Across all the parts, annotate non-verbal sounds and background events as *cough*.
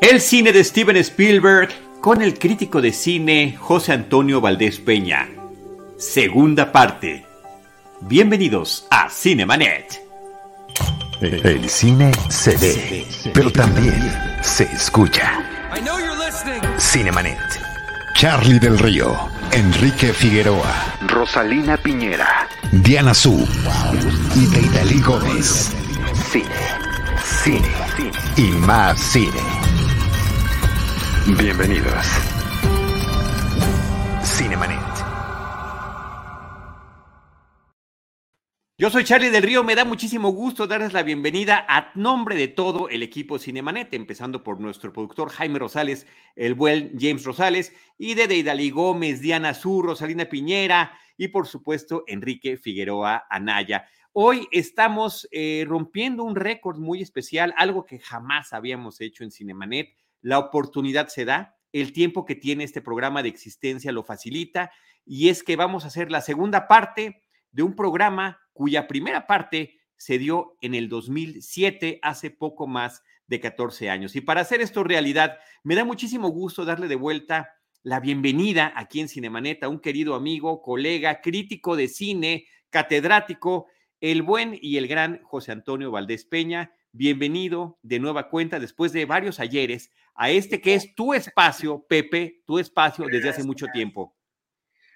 El cine de Steven Spielberg con el crítico de cine José Antonio Valdés Peña. Segunda parte. Bienvenidos a Cinemanet. El cine se ve, pero también se escucha. Cinemanet. Charlie del Río, Enrique Figueroa, Rosalina Piñera, Diana Su y Deidali Gómez. Cine, cine y más cine. Bienvenidos. Cinemanet. Yo soy Charlie del Río, me da muchísimo gusto darles la bienvenida a nombre de todo el equipo Cinemanet, empezando por nuestro productor Jaime Rosales, el buen James Rosales, y de Deidali Gómez, Diana Sur, Rosalina Piñera y por supuesto Enrique Figueroa Anaya. Hoy estamos eh, rompiendo un récord muy especial, algo que jamás habíamos hecho en Cinemanet la oportunidad se da, el tiempo que tiene este programa de existencia lo facilita y es que vamos a hacer la segunda parte de un programa cuya primera parte se dio en el 2007, hace poco más de 14 años. Y para hacer esto realidad, me da muchísimo gusto darle de vuelta la bienvenida aquí en Cinemanet a un querido amigo, colega, crítico de cine, catedrático, el buen y el gran José Antonio Valdés Peña. Bienvenido de nueva cuenta después de varios ayeres a este que es tu espacio, Pepe, tu espacio desde hace mucho tiempo.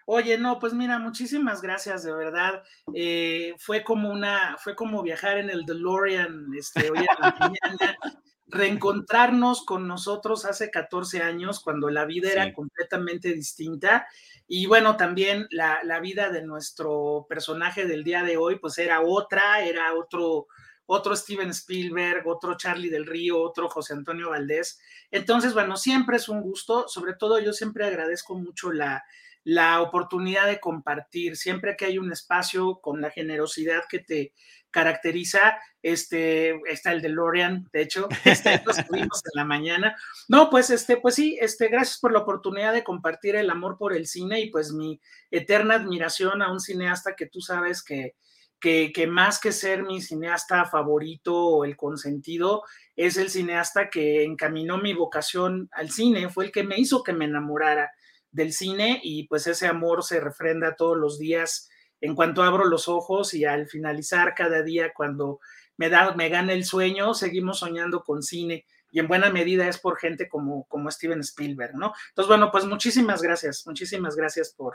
Oye, no, pues mira, muchísimas gracias, de verdad. Eh, fue como una, fue como viajar en el DeLorean, este, hoy la mañana, *laughs* reencontrarnos con nosotros hace 14 años, cuando la vida era completamente distinta. Y bueno, también la, la, vida de nuestro personaje del día de hoy, pues era otra, era otro, otro Steven Spielberg, otro Charlie del Río, otro José Antonio Valdés. Entonces, bueno, siempre es un gusto, sobre todo yo siempre agradezco mucho la, la oportunidad de compartir, siempre que hay un espacio con la generosidad que te caracteriza, este, está el de Lorian, de hecho, este, lo estuvimos en la mañana. No, pues, este, pues sí, este, gracias por la oportunidad de compartir el amor por el cine y pues mi eterna admiración a un cineasta que tú sabes que, que, más que ser mi cineasta favorito o el consentido, es el cineasta que encaminó mi vocación al cine, fue el que me hizo que me enamorara del cine y pues ese amor se refrenda todos los días en cuanto abro los ojos y al finalizar cada día cuando me, da, me gana el sueño, seguimos soñando con cine y en buena medida es por gente como, como Steven Spielberg, ¿no? Entonces, bueno, pues muchísimas gracias, muchísimas gracias por,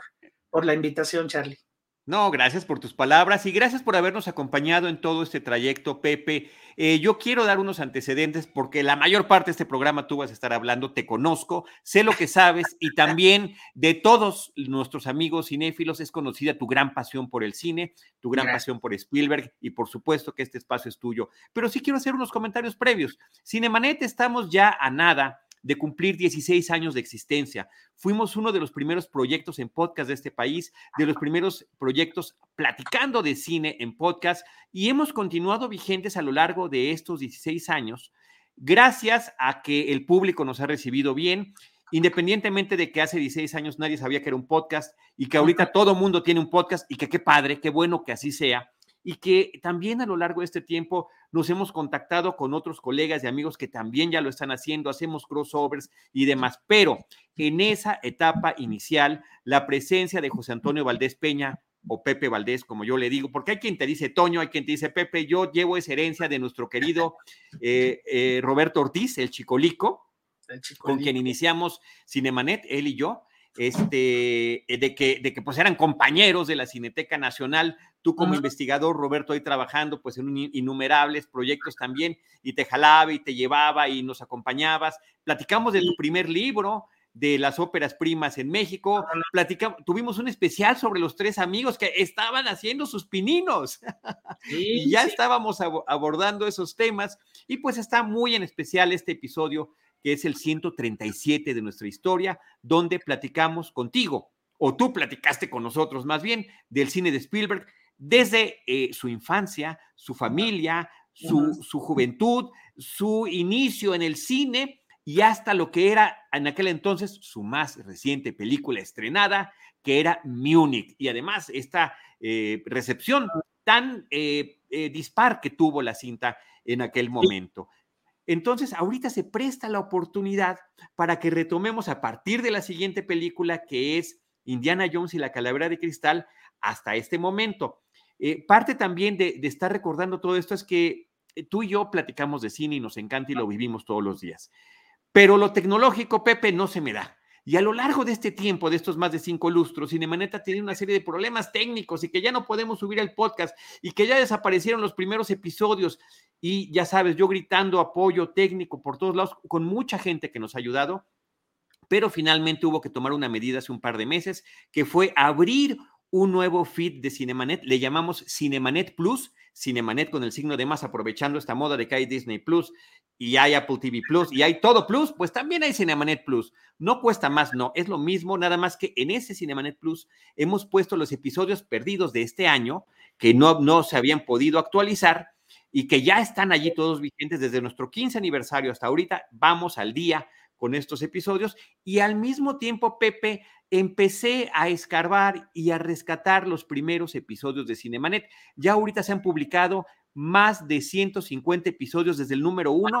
por la invitación, Charlie. No, gracias por tus palabras y gracias por habernos acompañado en todo este trayecto, Pepe. Eh, yo quiero dar unos antecedentes porque la mayor parte de este programa tú vas a estar hablando, te conozco, sé lo que sabes y también de todos nuestros amigos cinéfilos es conocida tu gran pasión por el cine, tu gran pasión por Spielberg y por supuesto que este espacio es tuyo. Pero sí quiero hacer unos comentarios previos. Cinemanet estamos ya a nada de cumplir 16 años de existencia. Fuimos uno de los primeros proyectos en podcast de este país, de los primeros proyectos platicando de cine en podcast y hemos continuado vigentes a lo largo de estos 16 años gracias a que el público nos ha recibido bien, independientemente de que hace 16 años nadie sabía que era un podcast y que ahorita todo mundo tiene un podcast y que qué padre, qué bueno que así sea y que también a lo largo de este tiempo nos hemos contactado con otros colegas y amigos que también ya lo están haciendo, hacemos crossovers y demás, pero en esa etapa inicial, la presencia de José Antonio Valdés Peña o Pepe Valdés, como yo le digo, porque hay quien te dice Toño, hay quien te dice Pepe, yo llevo esa herencia de nuestro querido eh, eh, Roberto Ortiz, el Chicolico, el Chicolico, con quien iniciamos Cinemanet, él y yo, este, de que, de que pues eran compañeros de la Cineteca Nacional, tú como investigador, Roberto, ahí trabajando pues en innumerables proyectos también, y te jalaba y te llevaba y nos acompañabas. Platicamos de tu primer libro, de las óperas primas en México. Platicamos, tuvimos un especial sobre los tres amigos que estaban haciendo sus pininos. *laughs* y ya estábamos abordando esos temas. Y pues está muy en especial este episodio que es el 137 de nuestra historia, donde platicamos contigo, o tú platicaste con nosotros más bien, del cine de Spielberg, desde eh, su infancia, su familia, su, su, juventud, su inicio en el cine y hasta lo que era en aquel entonces su más reciente película estrenada, que era Munich. Y además esta eh, recepción tan eh, dispar que tuvo la cinta en aquel momento. Entonces, ahorita se presta la oportunidad para que retomemos a partir de la siguiente película, que es Indiana Jones y la Calavera de Cristal, hasta este momento. Eh, parte también de, de, estar recordando todo esto es que eh, tú y yo platicamos de cine y nos encanta y lo vivimos todos los días. Pero lo tecnológico, Pepe, no se me da. Y a lo largo de este tiempo, de estos más de cinco lustros, Cinemanet ha tenido una serie de problemas técnicos y que ya no podemos subir el podcast y que ya desaparecieron los primeros episodios. Y ya sabes, yo gritando apoyo técnico por todos lados, con mucha gente que nos ha ayudado, pero finalmente hubo que tomar una medida hace un par de meses, que fue abrir un nuevo feed de Cinemanet, le llamamos Cinemanet Plus, Cinemanet con el signo de más, aprovechando esta moda de que hay Disney Plus y hay Apple TV Plus y hay todo Plus, pues también hay Cinemanet Plus. No cuesta más, no, es lo mismo, nada más que en ese Cinemanet Plus hemos puesto los episodios perdidos de este año que no, no se habían podido actualizar y que ya están allí todos vigentes desde nuestro 15 aniversario hasta ahorita. Vamos al día con estos episodios y al mismo tiempo, Pepe, empecé a escarbar y a rescatar los primeros episodios de Cinemanet. Ya ahorita se han publicado más de 150 episodios desde el número uno,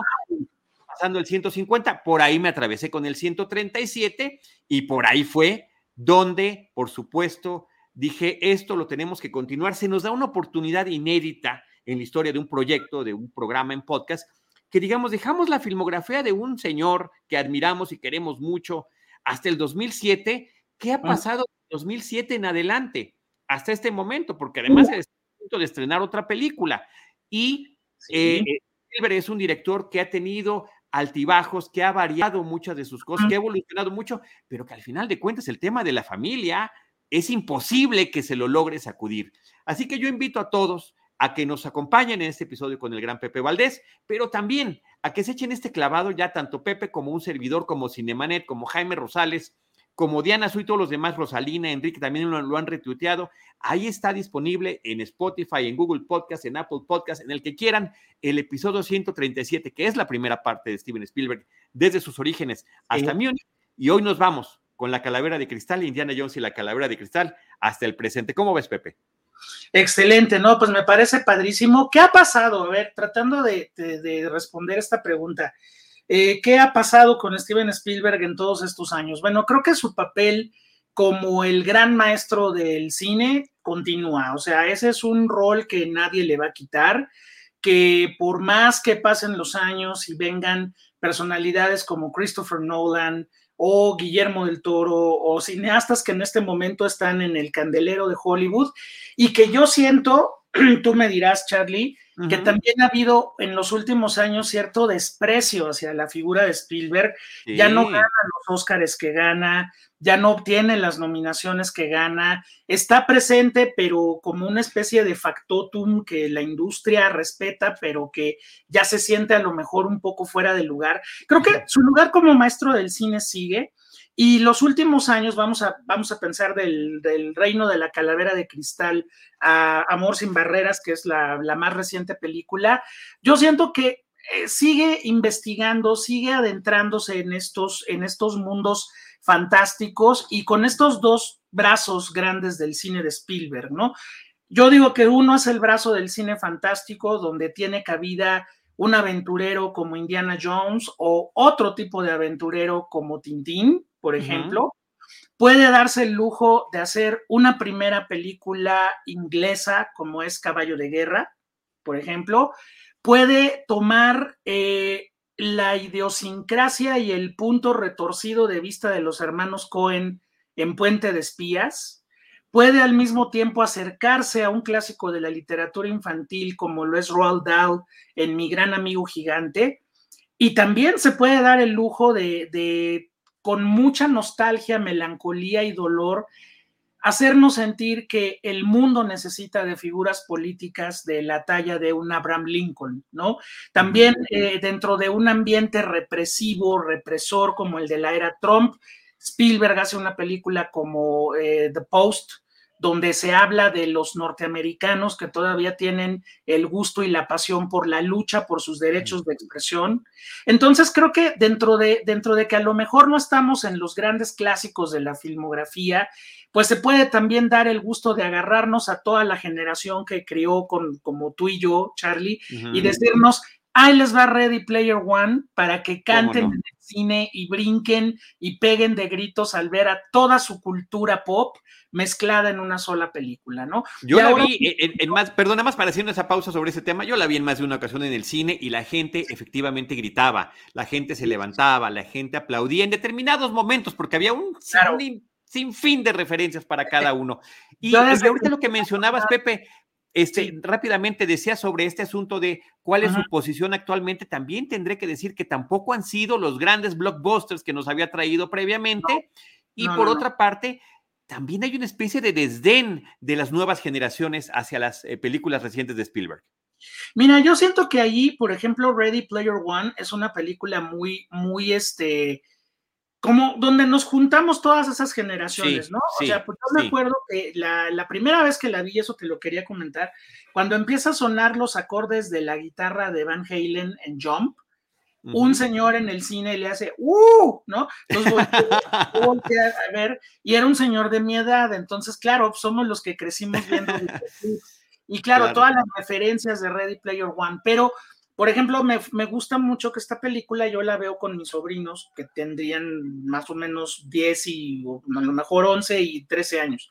pasando el 150, por ahí me atravesé con el 137 y por ahí fue donde, por supuesto, dije, esto lo tenemos que continuar. Se nos da una oportunidad inédita en la historia de un proyecto, de un programa en podcast, que digamos, dejamos la filmografía de un señor que admiramos y queremos mucho hasta el 2007 ¿Qué ha ah. pasado en 2007 en adelante hasta este momento? Porque además es punto de estrenar otra película. Y eh, es un director que ha tenido altibajos, que ha variado muchas de sus cosas, que ha evolucionado mucho, pero que al final de cuentas el tema de la familia es imposible que se lo logre sacudir. Así que yo invito a todos a que nos acompañen en este episodio con el gran Pepe Valdés, pero también a que se echen este clavado ya tanto Pepe como un servidor, como Cinemanet, como Jaime Rosales, como Diana Soy, todos los demás, Rosalina, Enrique también lo, han retuiteado. Ahí está disponible en Spotify, en Google Podcast, en Apple Podcast, en el que quieran, el episodio 137, que es la primera parte de Steven Spielberg, desde sus orígenes hasta sí. Y hoy nos vamos con la calavera de cristal, Indiana Jones y la calavera de cristal, hasta el presente. ¿Cómo ves, Pepe? Excelente, no, pues me parece padrísimo. ¿Qué ha pasado? A ver, tratando de, de, de responder esta pregunta. Eh, ¿Qué ha pasado con Steven Spielberg en todos estos años? Bueno, creo que su papel como el gran maestro del cine continúa, o sea, ese es un rol que nadie le va a quitar, que por más que pasen los años y vengan personalidades como Christopher Nolan o Guillermo del Toro o cineastas que en este momento están en el candelero de Hollywood y que yo siento, *clears throat* tú me dirás, Charlie, que también ha habido en los últimos años cierto desprecio hacia la figura de Spielberg. Sí. Ya no gana los Óscares que gana, ya no obtiene las nominaciones que gana, está presente, pero como una especie de factotum que la industria respeta, pero que ya se siente a lo mejor un poco fuera de lugar. Creo que su lugar como maestro del cine sigue. Y los últimos años, vamos a, vamos a pensar del, del, reino de la calavera de cristal a Amor sin barreras, que es la, la más reciente película, yo siento que eh, sigue investigando, sigue adentrándose en estos, en estos mundos fantásticos y con estos dos brazos grandes del cine de Spielberg, ¿no? Yo digo que uno es el brazo del cine fantástico, donde tiene cabida un aventurero como Indiana Jones o otro tipo de aventurero como Tintín, por ejemplo, uh -huh. puede darse el lujo de hacer una primera película inglesa como es Caballo de Guerra, por ejemplo, puede tomar eh, la idiosincrasia y el punto retorcido de vista de los hermanos Cohen en Puente de Espías, puede al mismo tiempo acercarse a un clásico de la literatura infantil como lo es Roald Dahl en Mi gran amigo gigante, y también se puede dar el lujo de, de con mucha nostalgia, melancolía y dolor, hacernos sentir que el mundo necesita de figuras políticas de la talla de un Abraham Lincoln, ¿no? También eh, dentro de un ambiente represivo, represor como el de la era Trump, Spielberg hace una película como eh, The Post, donde se habla de los norteamericanos que todavía tienen el gusto y la pasión por la lucha por sus derechos de expresión. Entonces creo que dentro de, dentro de que a lo mejor no estamos en los grandes clásicos de la filmografía, pues se puede también dar el gusto de agarrarnos a toda la generación que crió con, como tú y yo, Charlie, uh -huh. y decirnos ahí les va Ready Player One para que canten en el cine y brinquen y peguen de gritos al ver a toda su cultura pop mezclada en una sola película, ¿no? Yo la vi en, más, perdón, nada más para haciendo esa pausa sobre ese tema, yo la vi en más de una ocasión en el cine y la gente efectivamente gritaba, la gente se levantaba, la gente aplaudía en determinados momentos porque había un, sinfín de referencias para *laughs* cada uno. Y, y ahorita lo que mencionabas, Pepe, este, rápidamente decía sobre este asunto de cuál es su posición actualmente. También tendré que decir que tampoco han sido los grandes blockbusters que nos había traído previamente. y por otra parte, también hay una especie de desdén de las nuevas generaciones hacia las eh, películas recientes de Spielberg. Mira, yo siento que allí, por ejemplo, Ready Player One es una película muy, muy, este, como donde nos juntamos todas esas generaciones, ¿no? o sea, pues yo me acuerdo que la, primera vez que la vi, eso te lo quería comentar, cuando empieza a sonar los acordes de la guitarra de Van Halen en Jump, un señor en el cine le hace ¡Uh! ¿No? Entonces *laughs* voltea a ver, y era un señor de mi edad, entonces, claro, somos los que crecimos viendo. *laughs* y claro, todas las referencias de Ready Player One, pero por ejemplo, me, gusta mucho que esta película yo la veo con mis sobrinos que tendrían más o menos 10 y a lo mejor 11 y 13 años.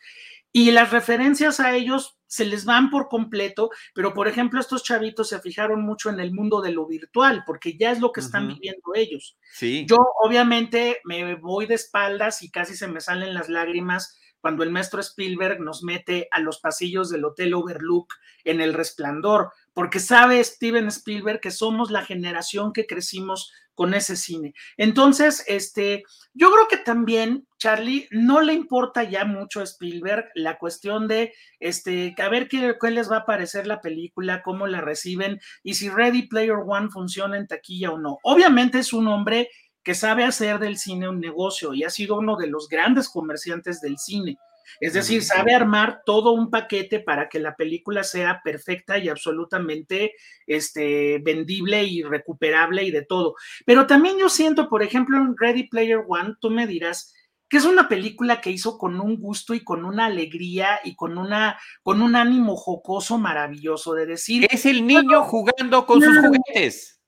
Y las referencias a ellos se les van por completo, pero por ejemplo, estos chavitos se fijaron mucho en el mundo de lo virtual, porque ya es lo que están viviendo ellos. Sí. Yo obviamente me voy de espaldas y casi se me salen las lágrimas cuando el maestro Spielberg nos mete a los pasillos del Hotel Overlook en El Resplandor, porque sabe Steven Spielberg que somos la generación que crecimos con ese cine. Entonces, este, yo creo que también, Charlie, no le importa ya mucho a Spielberg la cuestión de, este, a ver qué, qué les va a parecer la película, cómo la reciben y si Ready Player One funciona en taquilla o no. Obviamente es un hombre que sabe hacer del cine un negocio y ha sido uno de los grandes comerciantes del cine. Es decir, sabe armar todo un paquete para que la película sea perfecta y absolutamente este, vendible y recuperable y de todo. Pero también yo siento, por ejemplo, en Ready Player One, tú me dirás que es una película que hizo con un gusto y con una alegría y con, una, con un ánimo jocoso maravilloso de decir... Es el niño jugando con sus juguetes.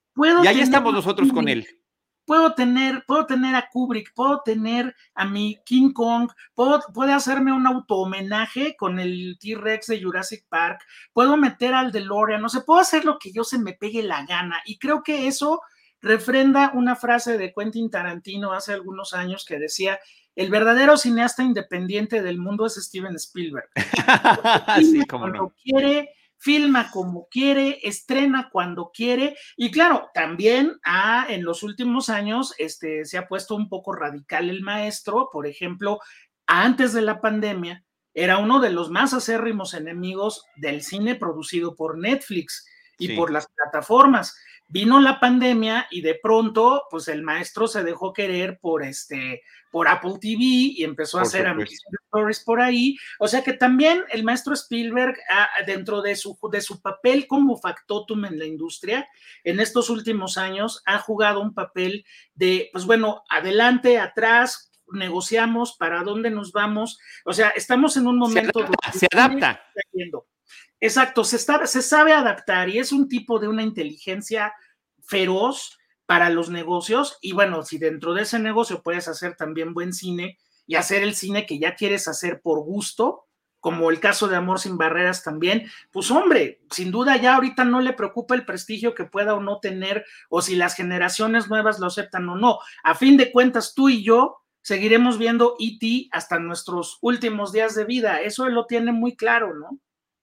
y ahí estamos nosotros con él puedo tener, puedo tener a Kubrick, puedo tener a mi King Kong, puedo, puede hacerme un auto homenaje con el T-Rex de Jurassic Park, puedo meter al DeLorean, no sé, puedo hacer lo que yo se me pegue la gana. Y creo que eso refrenda una frase de Quentin Tarantino hace algunos años que decía, el verdadero cineasta independiente del mundo es Steven Spielberg. *laughs* sí, como no. quiere filma como quiere, estrena cuando quiere. Y claro, también ha, en los últimos años este, se ha puesto un poco radical el maestro, por ejemplo, antes de la pandemia, era uno de los más acérrimos enemigos del cine producido por Netflix y por las plataformas vino la pandemia y de pronto, pues el maestro se dejó querer por este, por Apple TV y empezó a hacer Stories por ahí. O sea que también el maestro Spielberg, ah, dentro de su, de su papel como factotum en la industria, en estos últimos años ha jugado un papel de, pues bueno, adelante, atrás, negociamos para dónde nos vamos. O sea, estamos en un momento. Se adapta. Exacto, se, sabe adaptar y es un tipo de una inteligencia feroz para los negocios y bueno, si dentro de ese negocio puedes hacer también buen cine y hacer el cine que ya quieres hacer por gusto, como el caso de Amor sin Barreras también, pues hombre, sin duda ya ahorita no le preocupa el prestigio que pueda o no tener o si las generaciones nuevas lo aceptan o no. A fin de cuentas, tú y yo seguiremos viendo ET hasta nuestros últimos días de vida. Eso lo tiene muy claro, ¿no?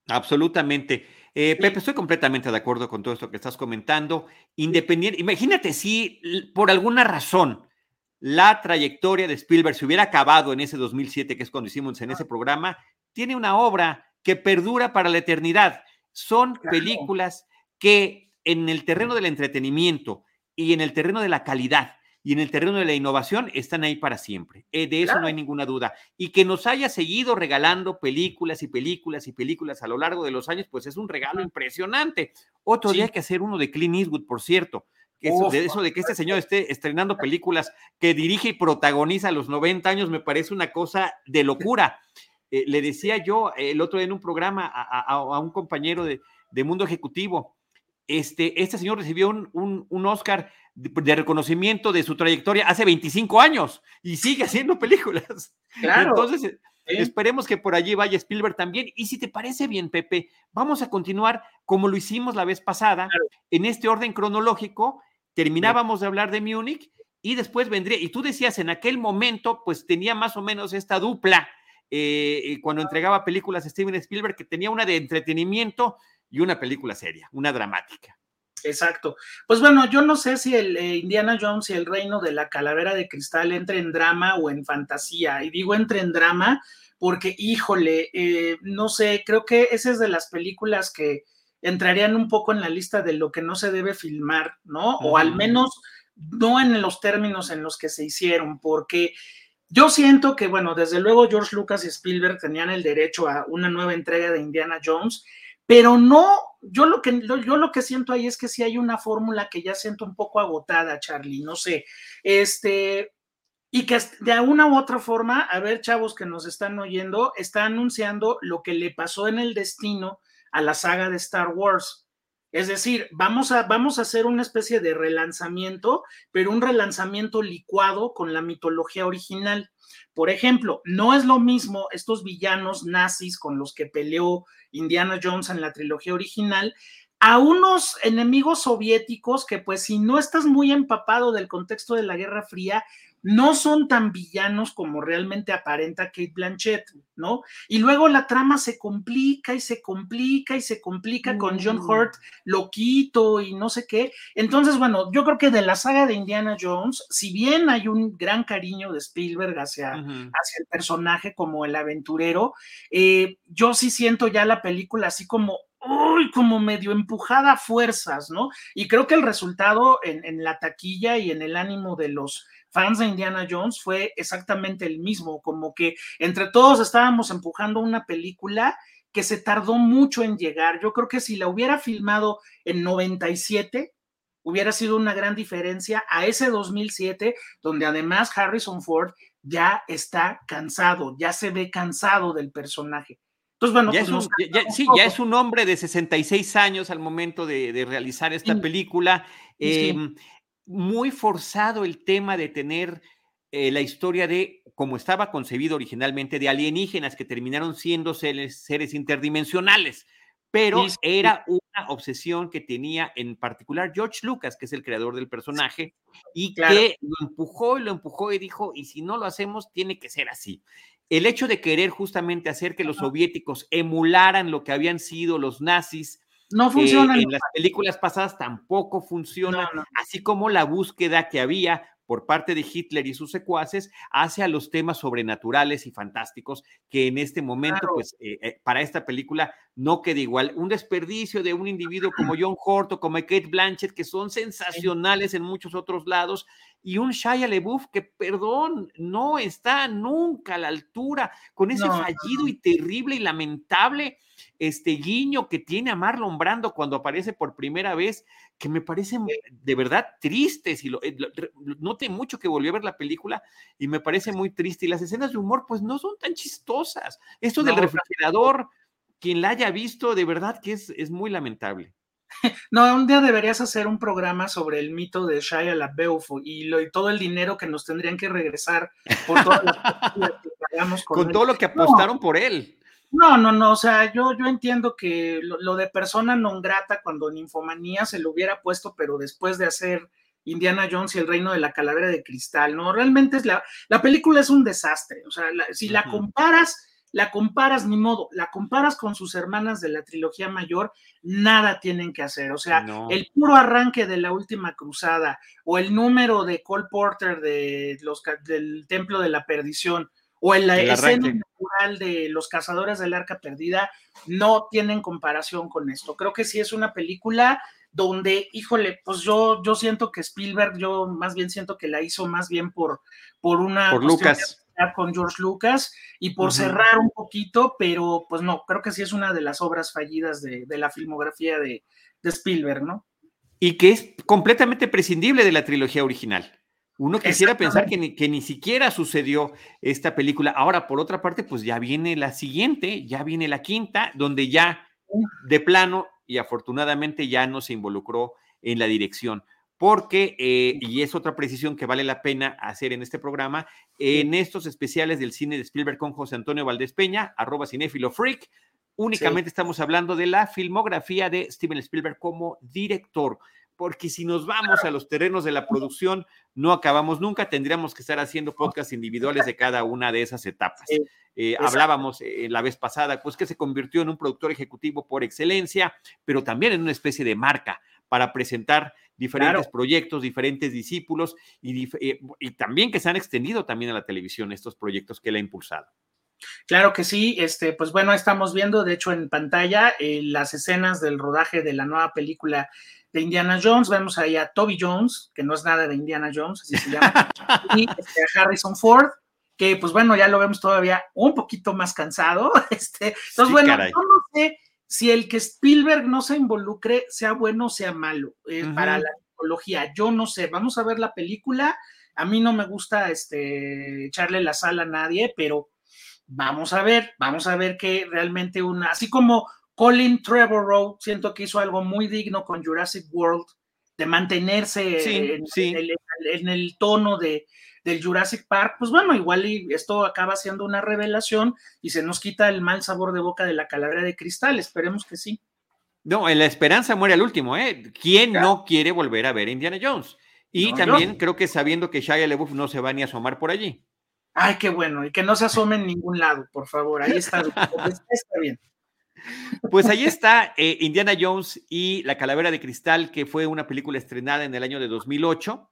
Absolutamente. Eh, Pepe, estoy completamente de acuerdo con todo esto que estás comentando. Independiente, imagínate si por alguna razón la trayectoria de Spielberg se hubiera acabado en ese 2007, que es cuando hicimos en ese programa, tiene una obra que perdura para la eternidad. Son películas que en el terreno del entretenimiento y en el terreno de la calidad y en el terreno de la innovación están ahí para siempre. Eh, de eso no hay ninguna duda. Y que nos haya seguido regalando películas y películas y películas a lo largo de los años, pues es un regalo impresionante. Otro día hay que hacer uno de Clint Eastwood, por cierto. eso, de eso de que este señor esté estrenando *laughs* películas que dirige y protagoniza a los 90 años me parece una cosa de locura. Eh, le decía yo el otro día en un programa a, un compañero de, de Mundo Ejecutivo, este, este señor recibió un, un, Oscar de, reconocimiento de su trayectoria hace 25 años y sigue haciendo películas. *laughs* Entonces, esperemos que por allí vaya Spielberg también. Y si te parece bien, Pepe, vamos a continuar como lo hicimos la vez pasada, en este orden cronológico. Terminábamos de hablar de Múnich y después vendría, y tú decías en aquel momento, pues tenía más o menos esta dupla eh, cuando entregaba películas a Steven Spielberg, que tenía una de entretenimiento y una película seria, una dramática. Exacto. Pues bueno, yo no sé si el eh, Indiana Jones y el reino de la calavera de cristal entre en drama o en fantasía. Y digo entre en drama porque, híjole, eh, no sé, creo que esa es de las películas que entrarían un poco en la lista de lo que no se debe filmar, ¿no? O al menos no en los términos en los que se hicieron, porque yo siento que, bueno, desde luego George Lucas y Spielberg tenían el derecho a una nueva entrega de Indiana Jones pero no, yo lo que, yo lo que siento ahí es que sí hay una fórmula que ya siento un poco agotada, Charlie, no sé, este, y que de una u otra forma, a ver, chavos que nos están oyendo, está anunciando lo que le pasó en el destino a la saga de Star Wars. Es decir, vamos a, vamos a hacer una especie de relanzamiento, pero un relanzamiento licuado con la mitología original. Por ejemplo, no es lo mismo estos villanos nazis con los que peleó Indiana Jones en la trilogía original a unos enemigos soviéticos que pues si no estás muy empapado del contexto de la Guerra Fría, no son tan villanos como realmente aparenta Kate Blanchett, ¿no? Y luego la trama se complica y se complica y se complica con John mm. Hurt loquito y no sé qué. Entonces, bueno, yo creo que de la saga de Indiana Jones, si bien hay un gran cariño de Spielberg hacia, hacia el personaje como el aventurero, eh, yo sí siento ya la película así como uy, como medio empujada a fuerzas, ¿no? Y creo que el resultado en, la taquilla y en el ánimo de los fans de Indiana Jones fue exactamente el mismo, como que entre todos estábamos empujando una película que se tardó mucho en llegar. Yo creo que si la hubiera filmado en 97, hubiera sido una gran diferencia a ese 2007, donde además Harrison Ford ya está cansado, ya se ve cansado del personaje. Entonces, bueno, ya pues es sí, ya es un hombre de 66 años al momento de, realizar esta película. Em, muy forzado el tema de tener eh, la historia de, como estaba concebido originalmente, de alienígenas que terminaron siendo seres, seres interdimensionales, pero era una obsesión que tenía en particular George Lucas, que es el creador del personaje, y que lo empujó y lo empujó y dijo, y si no lo hacemos, tiene que ser así. El hecho de querer justamente hacer que los soviéticos emularan lo que habían sido los nazis, no eh, funciona. en las películas pasadas tampoco funciona, así como la búsqueda que había por parte de Hitler y sus secuaces hacia los temas sobrenaturales y fantásticos que en este momento, pues eh, eh, para esta película no queda igual. Un desperdicio de un individuo como John Hort o como Kate Blanchett, que son sensacionales en muchos otros lados, y un Shia LeBouf que, perdón, no está nunca a la altura con ese fallido y terrible y lamentable este guiño que tiene a Marlon Brando cuando aparece por primera vez, que me parece de verdad triste. Si lo, eh, noté mucho que volvió a ver la película y me parece muy triste. Y las escenas de humor, pues no son tan chistosas. Esto del refrigerador, quien la haya visto, de verdad que es, es muy lamentable. *laughs* No, un día deberías hacer un programa sobre el mito de Shia LaBeouf y, lo, y todo el dinero que nos tendrían que regresar por todo *laughs* con, todo lo que apostaron por él. No, no, no, o sea, yo, yo entiendo que lo, de persona non grata cuando en Infomanía se lo hubiera puesto, pero después de hacer Indiana Jones y el reino de la calavera de cristal, ¿no? Realmente es la, la película es un desastre, o sea, si la comparas la comparas, ni modo, la comparas con sus hermanas de la trilogía mayor, nada tienen que hacer. O sea, el puro arranque de la última cruzada o el número de Cole Porter de los, del Templo de la Perdición o en la escena natural de los cazadores del arca perdida, no tienen comparación con esto. Creo que sí es una película donde, híjole, pues yo, yo siento que Spielberg, yo más bien siento que la hizo más bien por, por una... Por Lucas con George Lucas y por cerrar un poquito, pero pues no, creo que sí es una de las obras fallidas de, la filmografía de, Spielberg, ¿no? Y que es completamente prescindible de la trilogía original. Uno quisiera pensar que ni, que ni siquiera sucedió esta película. Ahora, por otra parte, pues ya viene la siguiente, ya viene la quinta, donde ya de plano y afortunadamente ya no se involucró en la dirección. Porque, eh, y es otra precisión que vale la pena hacer en este programa, en estos especiales del cine de Spielberg con José Antonio Valdés Peña, arroba cinéfilo freak, únicamente estamos hablando de la filmografía de Steven Spielberg como director, porque si nos vamos a los terrenos de la producción, no acabamos nunca, tendríamos que estar haciendo podcasts individuales de cada una de esas etapas. Eh, hablábamos eh, la vez pasada, pues que se convirtió en un productor ejecutivo por excelencia, pero también en una especie de marca para presentar diferentes proyectos, diferentes discípulos eh, y, también que se han extendido también a la televisión estos proyectos que él ha impulsado. Claro que sí, este, pues bueno, estamos viendo, de hecho, en pantalla eh, las escenas del rodaje de la nueva película de Indiana Jones. Vemos ahí a Toby Jones, que no es nada de Indiana Jones, así se llama, *laughs* y este, a Harrison Ford, que pues bueno, ya lo vemos todavía un poquito más cansado. *laughs* Este, entonces, bueno, yo no sé si el que Spielberg no se involucre, sea bueno o sea malo, eh, para la psicología, yo no sé, vamos a ver la película, a mí no me gusta este, echarle la sal a nadie, pero vamos a ver, vamos a ver que realmente una, así como Colin Trevorrow, siento que hizo algo muy digno con Jurassic World, de mantenerse en, el, tono de, del Jurassic Park, pues bueno, igual y esto acaba siendo una revelación y se nos quita el mal sabor de boca de la calavera de cristal, esperemos que sí. No, en la esperanza muere al último, ¿eh? ¿Quién no quiere volver a ver Indiana Jones? Y también creo que sabiendo que Shia LeBouf no se va ni a asomar por allí. Ay, qué bueno, y que no se asome en ningún lado, por favor, ahí está, *laughs* está bien. Pues ahí está eh, Indiana Jones y la Calavera de Cristal, que fue una película estrenada en el año de 2008.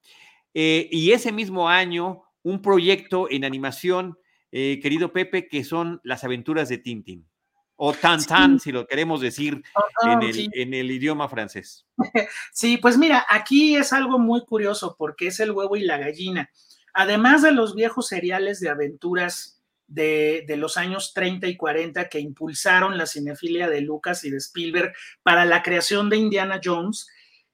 Eh, y ese mismo año, un proyecto en animación, eh, querido Pepe, que son las aventuras de Tintin. O Tan Tan, si lo queremos decir en, el, en el idioma francés. *laughs* Sí, pues mira, aquí es algo muy curioso porque es el huevo y la gallina. Además de los viejos seriales de aventuras de, los años 30 y 40 que impulsaron la cinefilia de Lucas y de Spielberg para la creación de Indiana Jones,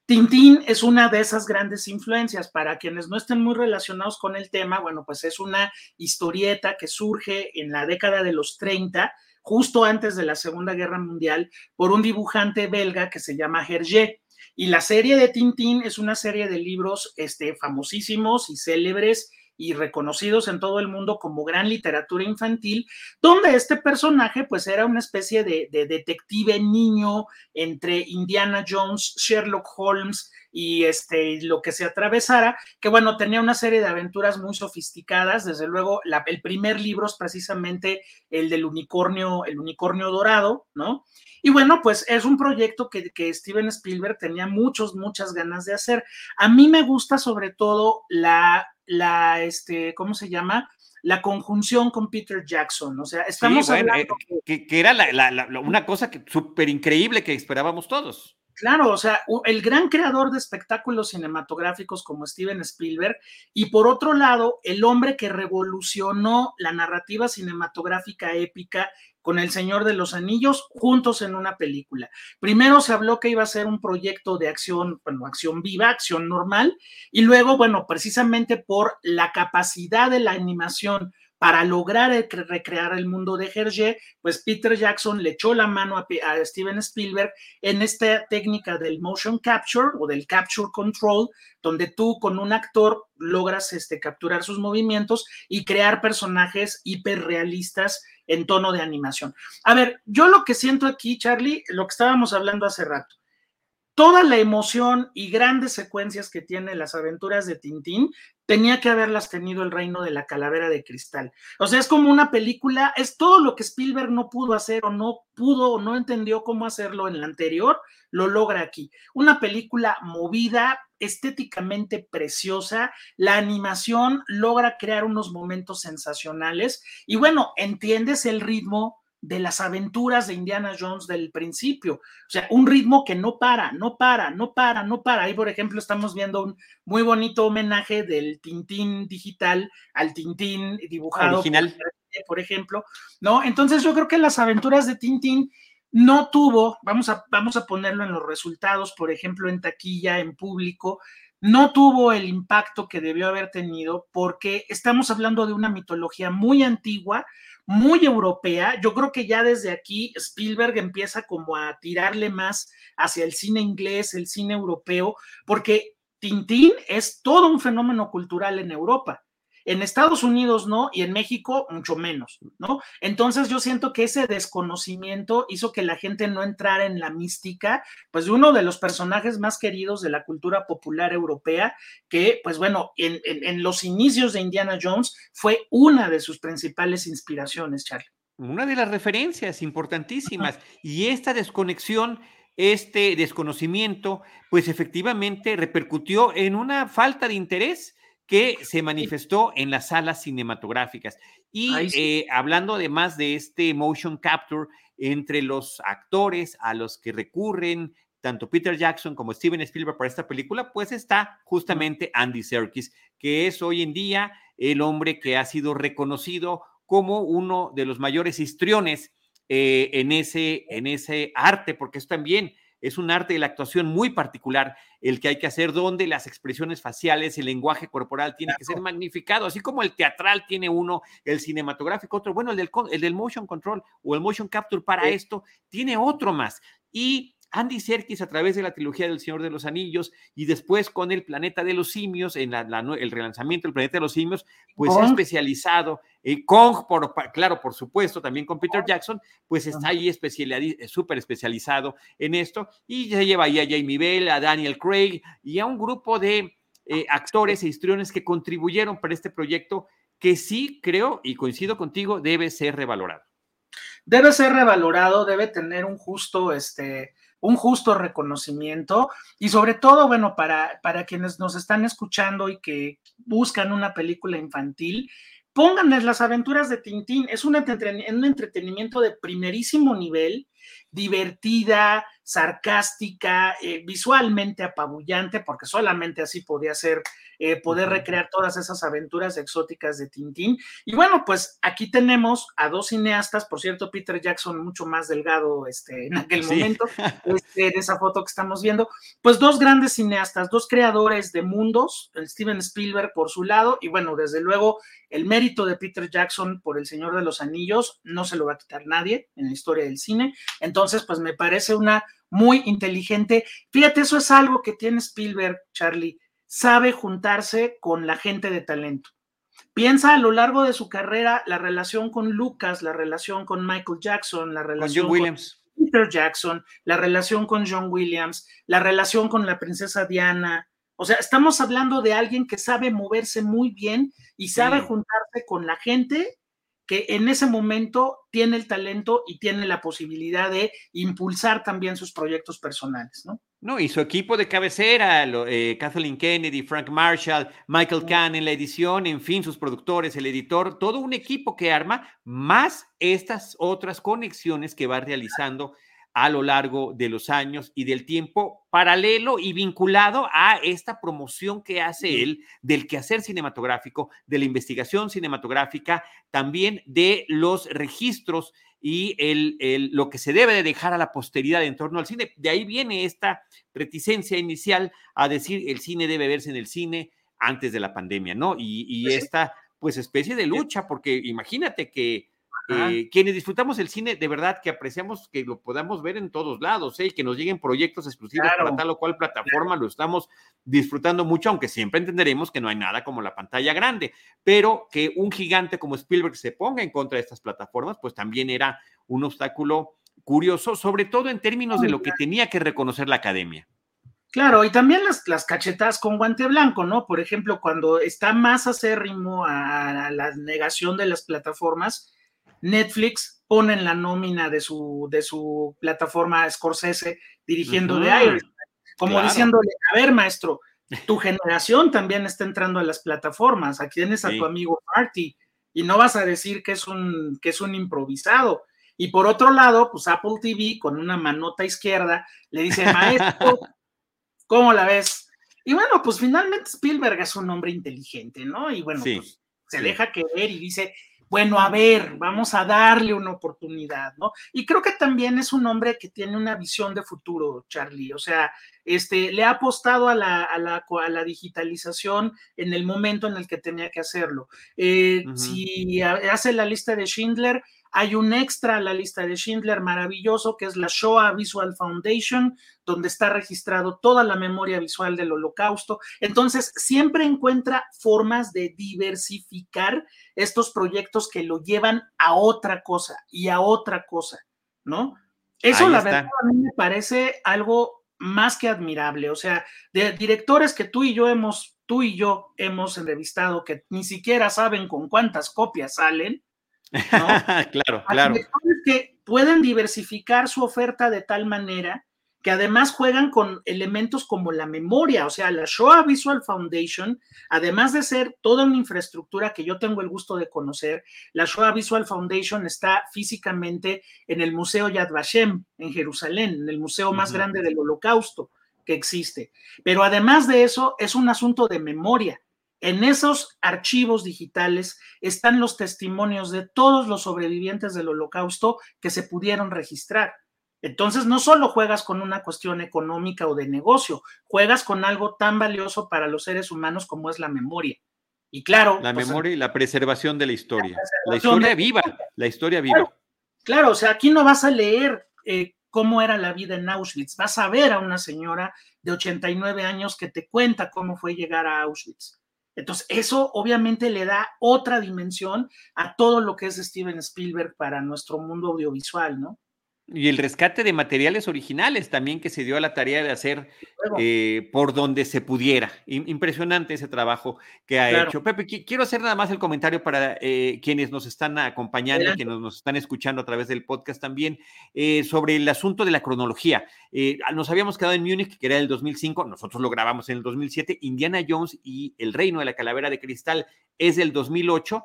Tintín es una de esas grandes influencias. Para quienes no estén muy relacionados con el tema, bueno, pues es una historieta que surge en la década de los 30, justo antes de la Segunda Guerra Mundial, por un dibujante belga que se llama Hergé. Y la serie de Tintín es una serie de libros este, famosísimos y célebres y reconocidos en todo el mundo como gran literatura infantil, donde este personaje pues era una especie de, detective niño entre Indiana Jones, Sherlock Holmes y este, lo que se atravesara, que bueno, tenía una serie de aventuras muy sofisticadas, desde luego el primer libro es precisamente el del unicornio, el unicornio dorado, ¿no? Y bueno, pues es un proyecto que, que Steven Spielberg tenía muchos, muchas ganas de hacer. A mí me gusta sobre todo la la, este, ¿cómo se llama? La conjunción con Peter Jackson. O sea, estamos hablando. Eh, que, era una cosa súper increíble que esperábamos todos. Claro, o sea, el gran creador de espectáculos cinematográficos como Steven Spielberg y por otro lado, el hombre que revolucionó la narrativa cinematográfica épica con El Señor de los Anillos juntos en una película. Primero se habló que iba a ser un proyecto de acción, bueno, acción viva, acción normal, y luego, bueno, precisamente por la capacidad de la animación para lograr recrear el mundo de Hergé, pues Peter Jackson le echó la mano a, Steven Spielberg en esta técnica del motion capture o del capture control, donde tú con un actor logras este, capturar sus movimientos y crear personajes hiperrealistas en tono de animación. A ver, yo lo que siento aquí, Charlie, lo que estábamos hablando hace rato, toda la emoción y grandes secuencias que tiene las aventuras de Tintín, tenía que haberlas tenido el reino de la calavera de cristal. O sea, es como una película, es todo lo que Spielberg no pudo hacer o no pudo o no entendió cómo hacerlo en la anterior, lo logra aquí. Una película movida, estéticamente preciosa, la animación logra crear unos momentos sensacionales y bueno, entiendes el ritmo de las aventuras de Indiana Jones del principio. O sea, un ritmo que no para, no para, no para, no para. Ahí, por ejemplo, estamos viendo un muy bonito homenaje del Tintín digital al Tintín dibujado original, por, ejemplo, ¿no? Entonces yo creo que las aventuras de Tintín no tuvo, vamos a, vamos a ponerlo en los resultados, por ejemplo, en taquilla, en público, no tuvo el impacto que debió haber tenido porque estamos hablando de una mitología muy antigua, muy europea. Yo creo que ya desde aquí Spielberg empieza como a tirarle más hacia el cine inglés, el cine europeo, porque Tintín es todo un fenómeno cultural en Europa. En Estados Unidos no y en México mucho menos, ¿no? Entonces yo siento que ese desconocimiento hizo que la gente no entrara en la mística, pues de uno de los personajes más queridos de la cultura popular europea, que pues bueno, en, en los inicios de Indiana Jones fue una de sus principales inspiraciones, Charlie. Una de las referencias importantísimas. Y esta desconexión este desconocimiento, pues efectivamente repercutió en una falta de interés que se manifestó en las salas cinematográficas. Y eh, hablando además de este motion capture entre los actores a los que recurren tanto Peter Jackson como Steven Spielberg para esta película, pues está justamente Andy Serkis, que es hoy en día el hombre que ha sido reconocido como uno de los mayores histriones eh, en, ese, en ese arte, porque es también es un arte de la actuación muy particular el que hay que hacer, donde las expresiones faciales, el lenguaje corporal tiene que ser magnificado, así como el teatral tiene uno, el cinematográfico otro, bueno, el del, el del motion control o el motion capture para esto tiene otro más. Y Andy Serkis a través de la trilogía del Señor de los Anillos y después con el Planeta de los Simios, en el relanzamiento del Planeta de los Simios, pues ha especializado. Eh, Kong, por, claro, por supuesto, también con Peter Jackson, pues está ahí eh, súper especializado en esto y se lleva ahí a Jamie Bell, a Daniel Craig y a un grupo de eh, actores e histriones que contribuyeron para este proyecto que sí creo y coincido contigo debe ser revalorado. Debe ser revalorado, debe tener un justo, este, un justo reconocimiento y sobre todo, bueno, para, para quienes nos están escuchando y que buscan una película infantil, pónganles las aventuras de Tintín. Es un, entretenimiento de primerísimo nivel, divertida, sarcástica, eh, visualmente apabullante, porque solamente así podía ser eh, poder recrear todas esas aventuras exóticas de Tintín. Y bueno, pues aquí tenemos a dos cineastas, por cierto, Peter Jackson mucho más delgado este, *laughs* en aquel momento, *laughs* este, de esa foto que estamos viendo, pues dos grandes cineastas, dos creadores de mundos, el Steven Spielberg por su lado, y bueno, desde luego el mérito de Peter Jackson por El Señor de los Anillos no se lo va a quitar nadie en la historia del cine. Entonces, pues me parece una muy inteligente. Fíjate, eso es algo que tiene Spielberg, Charlie sabe juntarse con la gente de talento. Piensa a lo largo de su carrera la relación con Lucas, la relación con Michael Jackson, la relación con, Williams. Peter Jackson, la relación con John Williams, la relación con la princesa Diana. O sea, estamos hablando de alguien que sabe moverse muy bien y sabe juntarse con la gente que en ese momento tiene el talento y tiene la posibilidad de impulsar también sus proyectos personales, ¿no? No, y su equipo de cabecera, eh, Kathleen Kennedy, Frank Marshall, Michael Kahn en la edición, en fin, sus productores, el editor, todo un equipo que arma, más estas otras conexiones que va realizando a lo largo de los años y del tiempo, paralelo y vinculado a esta promoción que hace él del quehacer cinematográfico, de la investigación cinematográfica, también de los registros y el, lo que se debe de dejar a la posteridad en torno al cine. De ahí viene esta reticencia inicial a decir el cine debe verse en el cine antes de la pandemia, ¿no? Y, y pues esta, pues, especie de lucha, porque imagínate que eh, quienes disfrutamos el cine, de verdad que apreciamos que lo podamos ver en todos lados, ¿eh? que nos lleguen proyectos exclusivos para tal o cual plataforma, lo estamos disfrutando mucho, aunque siempre entenderemos que no hay nada como la pantalla grande, pero que un gigante como Spielberg se ponga en contra de estas plataformas, pues también era un obstáculo curioso, sobre todo en términos de lo que tenía que reconocer la academia. Claro, y también las, las cachetas con guante blanco, ¿no? Por ejemplo, cuando está más acérrimo a la negación de las plataformas, Netflix pone en la nómina de su, de su plataforma Scorsese dirigiendo de Irishman, como diciéndole, a ver, maestro, tu generación también está entrando a las plataformas, aquí tienes a tu amigo Marty, y no vas a decir que es un, que es un improvisado. Y por otro lado, pues Apple TV con una manota izquierda le dice, maestro, *laughs* ¿cómo la ves? Y bueno, pues finalmente Spielberg es un hombre inteligente, ¿no? Y bueno, pues se deja querer y dice, bueno, a ver, vamos a darle una oportunidad, ¿no? Y creo que también es un hombre que tiene una visión de futuro, Charlie, o sea, este, le ha apostado a la, a la, a la digitalización en el momento en el que tenía que hacerlo. Eh, si hace la lista de Schindler, hay un extra a la lista de Schindler maravilloso que es la Shoah Visual Foundation, donde está registrado toda la memoria visual del holocausto. Entonces, siempre encuentra formas de diversificar estos proyectos que lo llevan a otra cosa y a otra cosa, ¿no? Eso, la verdad, a mí me parece algo más que admirable. O sea, de directores que tú y yo hemos, tú y yo hemos entrevistado que ni siquiera saben con cuántas copias salen, *laughs* claro, claro. Que pueden diversificar su oferta de tal manera que además juegan con elementos como la memoria, o sea, la Shoah Visual Foundation, además de ser toda una infraestructura que yo tengo el gusto de conocer, la Shoah Visual Foundation está físicamente en el Museo Yad Vashem en Jerusalén, en el museo más grande del Holocausto que existe. Pero además de eso, es un asunto de memoria. En esos archivos digitales están los testimonios de todos los sobrevivientes del holocausto que se pudieron registrar. Entonces, no solo juegas con una cuestión económica o de negocio, juegas con algo tan valioso para los seres humanos como es la memoria. Y claro. La pues, memoria y la preservación de la historia. La, historia viva, la historia viva. Claro, o sea, aquí no vas a leer eh, cómo era la vida en Auschwitz, vas a ver a una señora de 89 años que te cuenta cómo fue llegar a Auschwitz. Entonces, eso obviamente le da otra dimensión a todo lo que es Steven Spielberg para nuestro mundo audiovisual, ¿no? Y el rescate de materiales originales también que se dio a la tarea de hacer eh, por donde se pudiera. Impresionante ese trabajo que ha hecho. Pepe, quiero hacer nada más el comentario para eh, quienes nos están acompañando, quienes nos están escuchando a través del podcast también, eh, sobre el asunto de la cronología. nos habíamos quedado en Múnich, que era el 2005, nosotros lo grabamos en el 2007, Indiana Jones y El Reino de la Calavera de Cristal es del 2008.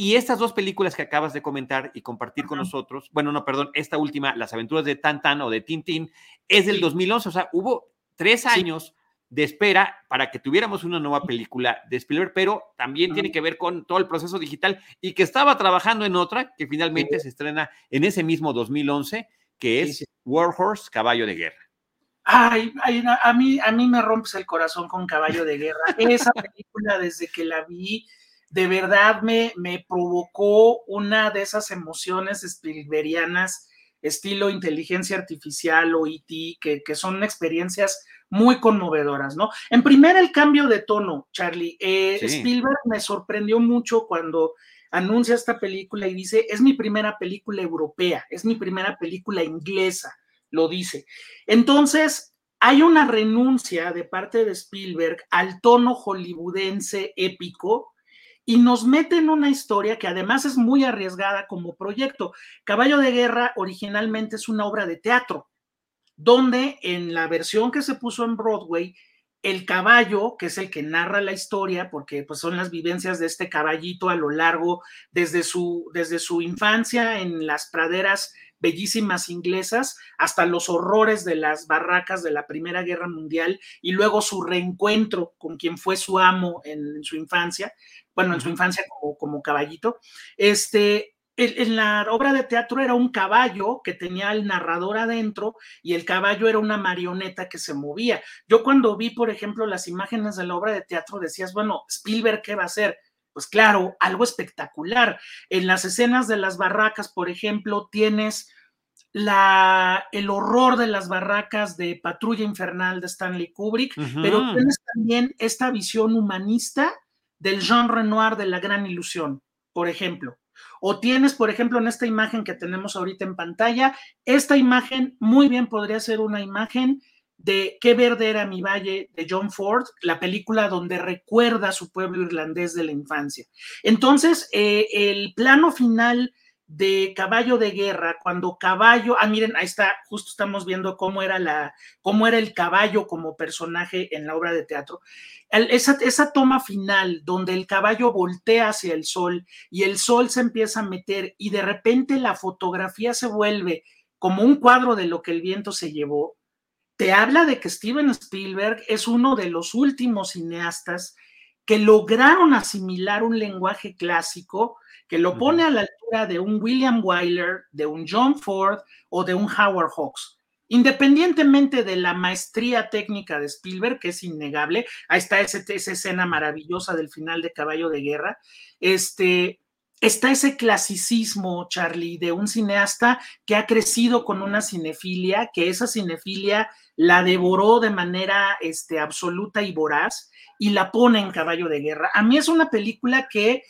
Y estas dos películas que acabas de comentar y compartir con nosotros, bueno, no, perdón, esta última, Las aventuras de Tantan o de Tintín, es del 2011, o sea, hubo tres años de espera para que tuviéramos una nueva película de Spielberg, pero también tiene que ver con todo el proceso digital y que estaba trabajando en otra que finalmente se estrena en ese mismo 2011, que es War Horse, Caballo de Guerra. Ay, a, mí, a mí me rompes el corazón con Caballo de Guerra. Esa película, desde que la vi, de verdad me, me provocó una de esas emociones Spielbergianas, estilo inteligencia artificial o IT, e que, que, son experiencias muy conmovedoras, ¿no? En primer, el cambio de tono, Charlie. Eh, Spielberg me sorprendió mucho cuando anuncia esta película y dice, es mi primera película europea, es mi primera película inglesa, lo dice. Entonces, hay una renuncia de parte de Spielberg al tono hollywoodense épico, y nos mete en una historia que además es muy arriesgada como proyecto. Caballo de Guerra originalmente es una obra de teatro, donde en la versión que se puso en Broadway, el caballo, que es el que narra la historia, porque pues son las vivencias de este caballito a lo largo, desde su, desde su infancia en las praderas bellísimas inglesas hasta los horrores de las barracas de la Primera Guerra Mundial y luego su reencuentro con quien fue su amo en su infancia bueno, en su infancia como, como caballito, este, en la obra de teatro era un caballo que tenía el narrador adentro y el caballo era una marioneta que se movía. Yo cuando vi, por ejemplo, las imágenes de la obra de teatro decías, bueno, Spielberg, ¿qué va a hacer? Pues claro, algo espectacular. En las escenas de las barracas, por ejemplo, tienes la, el horror de las barracas de Patrulla Infernal de Stanley Kubrick, pero tienes también esta visión humanista del Jean Renoir de La Gran Ilusión, por ejemplo. O tienes, por ejemplo, en esta imagen que tenemos ahorita en pantalla, esta imagen muy bien podría ser una imagen de Qué verde era mi valle de John Ford, la película donde recuerda a su pueblo irlandés de la infancia. Entonces, eh, el plano final de caballo de guerra, cuando caballo, ah, miren, ahí está, justo estamos viendo cómo era la, cómo era el caballo como personaje en la obra de teatro. esa, esa toma final donde el caballo voltea hacia el sol y el sol se empieza a meter y de repente la fotografía se vuelve como un cuadro de lo que el viento se llevó, te habla de que Steven Spielberg es uno de los últimos cineastas que lograron asimilar un lenguaje clásico que lo pone a la altura de un William Wyler, de un John Ford o de un Howard Hawks. Independientemente de la maestría técnica de Spielberg, que es innegable, ahí está esa escena maravillosa del final de Caballo de Guerra, este, está ese clasicismo, Charlie, de un cineasta que ha crecido con una cinefilia, que esa cinefilia la devoró de manera este, absoluta y voraz y la pone en caballo de guerra. A mí es una película que,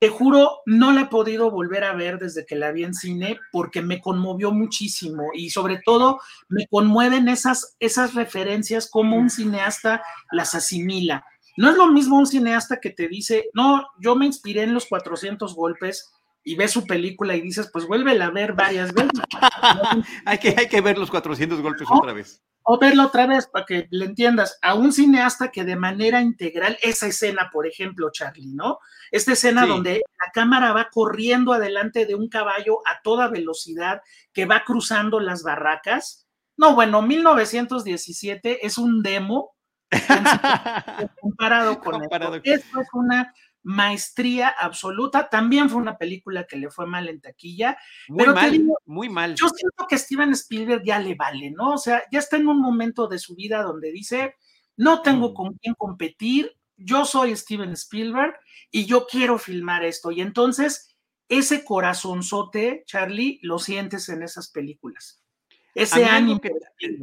te juro, no la he podido volver a ver desde que la vi en cine porque me conmovió muchísimo y sobre todo me conmueven esas, esas referencias como un cineasta las asimila. No es lo mismo un cineasta que te dice, no, yo me inspiré en los 400 golpes y ves su película y dices, pues vuélvela a ver varias veces. *laughs* hay, que, hay que ver los 400 golpes otra vez. O verlo otra vez para que le entiendas a un cineasta que de manera integral, esa escena, por ejemplo, Charlie, ¿no? Esta escena donde la cámara va corriendo adelante de un caballo a toda velocidad que va cruzando las barracas. No, bueno, 1917 es un demo *laughs* comparado con esto. es una maestría absoluta. También fue una película que le fue mal en taquilla. Muy mal, muy mal. Yo siento que Steven Spielberg ya le vale, ¿no? O sea, ya está en un momento de su vida donde dice, no tengo mm. con quién competir, yo soy Steven Spielberg y yo quiero filmar esto. Y entonces, ese corazonzote, Charlie, lo sientes en esas películas. Ese ánimo.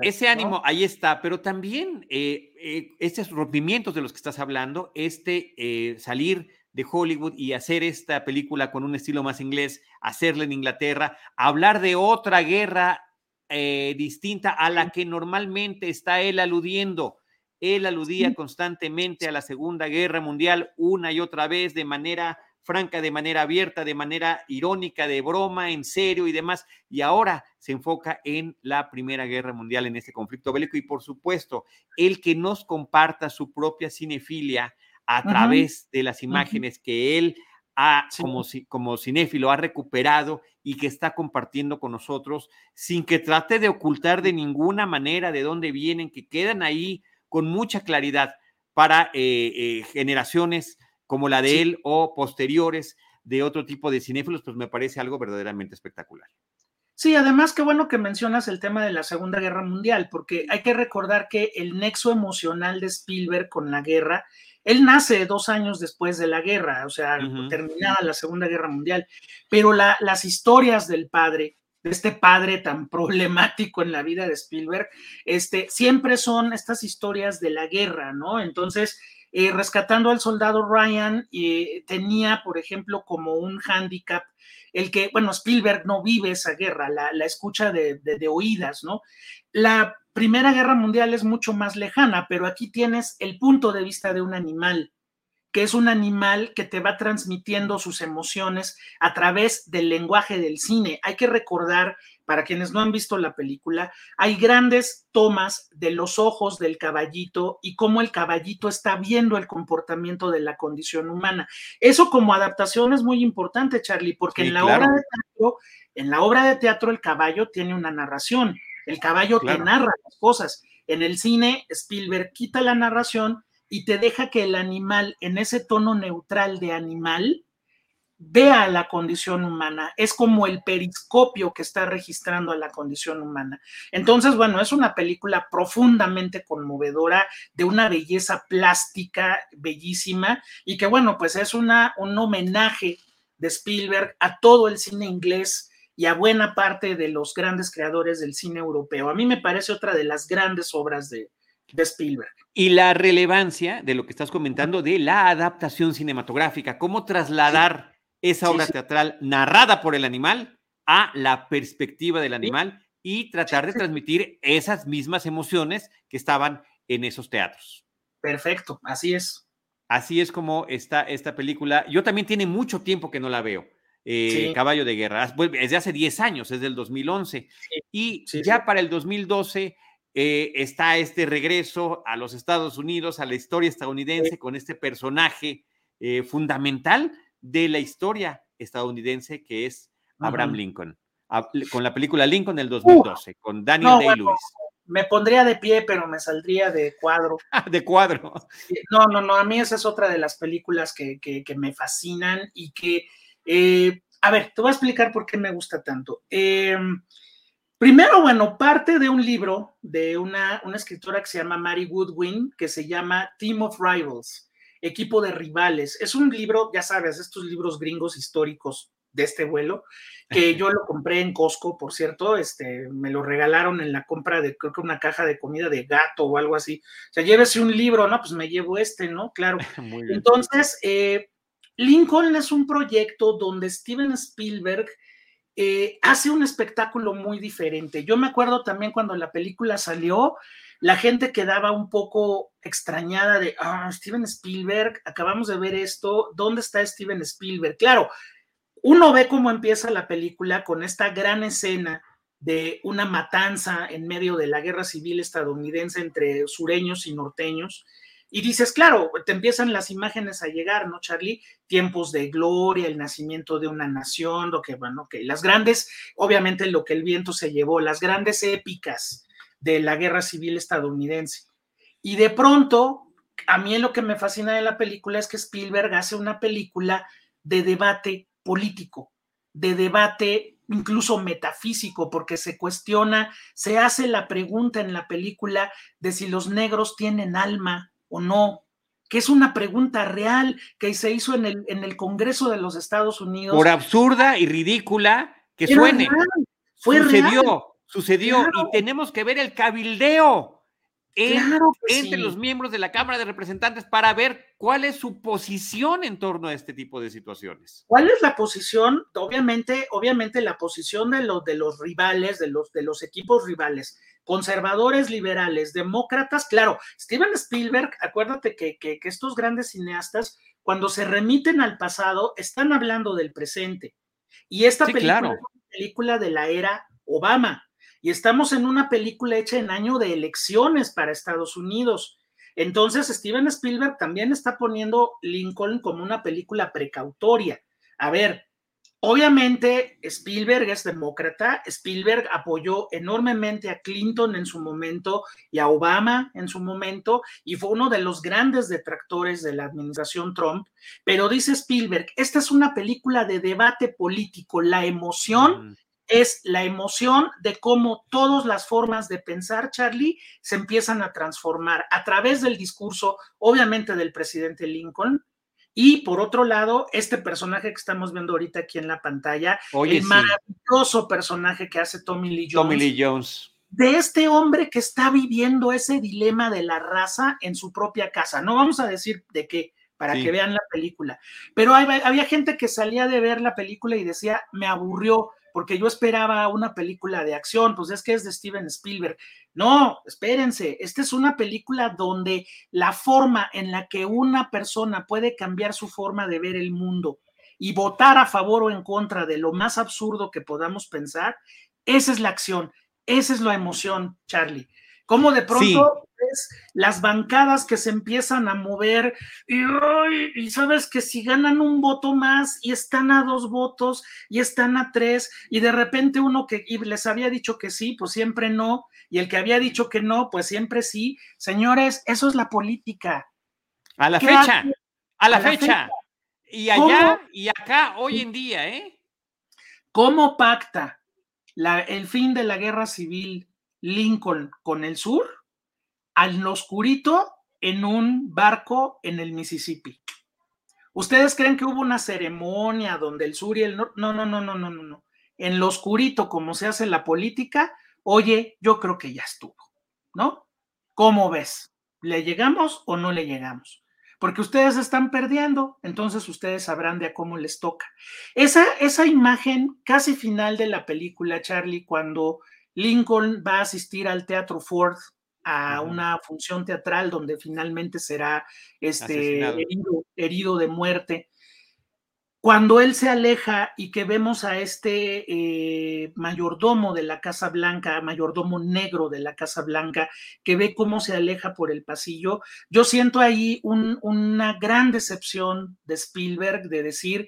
ese ánimo, ahí está, pero también eh, eh, estos rompimientos de los que estás hablando, este eh, salir de Hollywood y hacer esta película con un estilo más inglés, hacerla en Inglaterra, hablar de otra guerra distinta a la que normalmente está él aludiendo. Él aludía constantemente a la Segunda Guerra Mundial una y otra vez de manera franca, de manera abierta, de manera irónica, de broma, en serio y demás. Y ahora se enfoca en la Primera Guerra Mundial, en este conflicto bélico. Y por supuesto, el que nos comparta su propia cinefilia a través de las imágenes que él ha, como, como cinéfilo, ha recuperado y que está compartiendo con nosotros, sin que trate de ocultar de ninguna manera de dónde vienen, que quedan ahí con mucha claridad para eh, eh, generaciones como la de él o posteriores de otro tipo de cinéfilos, pues me parece algo verdaderamente espectacular. Sí, además qué bueno que mencionas el tema de la Segunda Guerra Mundial, porque hay que recordar que el nexo emocional de Spielberg con la guerra, él nace dos años después de la guerra, o sea, terminada la Segunda Guerra Mundial, pero las historias del padre, de este padre tan *laughs* problemático en la vida de Spielberg, este, siempre son estas historias de la guerra, ¿no? Entonces, eh, rescatando al soldado Ryan, eh, tenía, por ejemplo, como un hándicap el que, bueno, Spielberg no vive esa guerra, la, escucha de, de, oídas, ¿no? La Primera Guerra Mundial es mucho más lejana, pero aquí tienes el punto de vista de un animal, que es un animal que te va transmitiendo sus emociones a través del lenguaje del cine. Hay que recordar para quienes no han visto la película, hay grandes tomas de los ojos del caballito y cómo el caballito está viendo el comportamiento de la condición humana. Eso como adaptación es muy importante, Charlie, porque en la obra de teatro, en la obra de teatro el caballo tiene una narración, el caballo te narra las cosas. En el cine, Spielberg quita la narración y te deja que el animal, en ese tono neutral de animal, vea la condición humana, es como el periscopio que está registrando a la condición humana. Entonces, bueno, es una película profundamente conmovedora, de una belleza plástica bellísima y que, bueno, pues es una, un homenaje de Spielberg a todo el cine inglés y a buena parte de los grandes creadores del cine europeo. A mí me parece otra de las grandes obras de, de Spielberg. Y la relevancia de lo que estás comentando de la adaptación cinematográfica, cómo trasladar esa obra teatral narrada por el animal a la perspectiva del animal y tratar de transmitir esas mismas emociones que estaban en esos teatros. Perfecto, así es. Así es como está esta película. Yo también tiene mucho tiempo que no la veo. Eh, Caballo de Guerra, desde hace 10 años, es del 2011. y ya para el 2012 eh, está este regreso a los Estados Unidos, a la historia estadounidense, con este personaje eh, fundamental de la historia estadounidense que es Abraham Lincoln, con la película Lincoln del 2012, con Daniel Day-Lewis. me pondría de pie, pero me saldría de cuadro. *laughs* de cuadro. No, no, no, a mí esa es otra de las películas que, me fascinan y que, eh, a ver, te voy a explicar por qué me gusta tanto. Em, primero, bueno, parte de un libro de una, una escritora que se llama Mary Woodwin, que se llama Team of Rivals, equipo de rivales. Es un libro, ya sabes, estos libros gringos históricos de este vuelo, que yo lo compré en Costco, por cierto, este, me lo regalaron en la compra de, creo que una caja de comida de gato o algo así. O sea, llévese un libro, ¿no? Pues me llevo este, ¿no? Claro. *laughs* Entonces, eh, Lincoln es un proyecto donde Steven Spielberg eh, hace un espectáculo muy diferente. Yo me acuerdo también cuando la película salió, la gente quedaba un poco extrañada de, ah, Steven Spielberg, acabamos de ver esto, ¿dónde está Steven Spielberg? Claro, uno ve cómo empieza la película con esta gran escena de una matanza en medio de la guerra civil estadounidense entre sureños y norteños. Y dices, claro, te empiezan las imágenes a llegar, ¿no, Charlie? Tiempos de gloria, el nacimiento de una nación, lo que, bueno, que las grandes, obviamente lo que el viento se llevó, las grandes épicas de la guerra civil estadounidense. Y de pronto, a mí lo que me fascina de la película es que Spielberg hace una película de debate político, de debate incluso metafísico, porque se cuestiona, se hace la pregunta en la película de si los negros tienen alma o no, que es una pregunta real que se hizo en el, en el Congreso de los Estados Unidos. Por absurda y ridícula que suene. Fue sucedió, sucedió, y tenemos que ver el cabildeo entre los miembros de la Cámara de Representantes para ver cuál es su posición en torno a este tipo de situaciones. ¿Cuál es la posición? Obviamente, obviamente la posición de los, de los rivales, de los, de los equipos rivales, conservadores, liberales, demócratas, claro, Steven Spielberg, acuérdate que, que, estos grandes cineastas, cuando se remiten al pasado, están hablando del presente. Y esta película es una película de la era Obama y estamos en una película hecha en año de elecciones para Estados Unidos. Entonces, Steven Spielberg también está poniendo Lincoln como una película precautoria. A ver, obviamente Spielberg es demócrata, Spielberg apoyó enormemente a Clinton en su momento y a Obama en su momento y fue uno de los grandes detractores de la administración Trump, pero dice Spielberg, esta es una película de debate político, la emoción es la emoción de cómo todas las formas de pensar, Charlie, se empiezan a transformar a través del discurso, obviamente, del presidente Lincoln. Y por otro lado, este personaje que estamos viendo ahorita aquí en la pantalla, el maravilloso personaje que hace Tommy Lee Jones. Tommy Lee Jones. De este hombre que está viviendo ese dilema de la raza en su propia casa. No vamos a decir de qué, para que vean la película. Pero había gente que salía de ver la película y decía, me aburrió porque yo esperaba una película de acción, pues es que es de Steven Spielberg. No, espérense, esta es una película donde la forma en la que una persona puede cambiar su forma de ver el mundo y votar a favor o en contra de lo más absurdo que podamos pensar, esa es la acción, esa es la emoción, Charlie. Como de pronto las bancadas que se empiezan a mover y, sabes que si ganan un voto más y están a dos votos y están a tres y de repente uno que les había dicho que sí, pues siempre no, y el que había dicho que no, pues siempre sí. Señores, eso es la política. A la fecha, a la, fecha. Y allá y acá hoy en día, ¿eh? ¿Cómo pacta la, el fin de la guerra civil Lincoln con el sur? al oscurito en un barco en el Mississippi. ¿Ustedes creen que hubo una ceremonia donde el sur y el norte? No, no, no, no, no, no, no. En lo oscurito, como se hace la política, oye, yo creo que ya estuvo, ¿no? ¿Cómo ves? ¿Le llegamos o no le llegamos? Porque ustedes están perdiendo, entonces ustedes sabrán de a cómo les toca. Esa, esa imagen casi final de la película, Charlie, cuando Lincoln va a asistir al Teatro Ford a una función teatral donde finalmente será este, herido, de muerte. Cuando él se aleja y que vemos a este eh, mayordomo de la Casa Blanca, mayordomo negro de la Casa Blanca, que ve cómo se aleja por el pasillo, yo siento ahí una gran decepción de Spielberg de decir,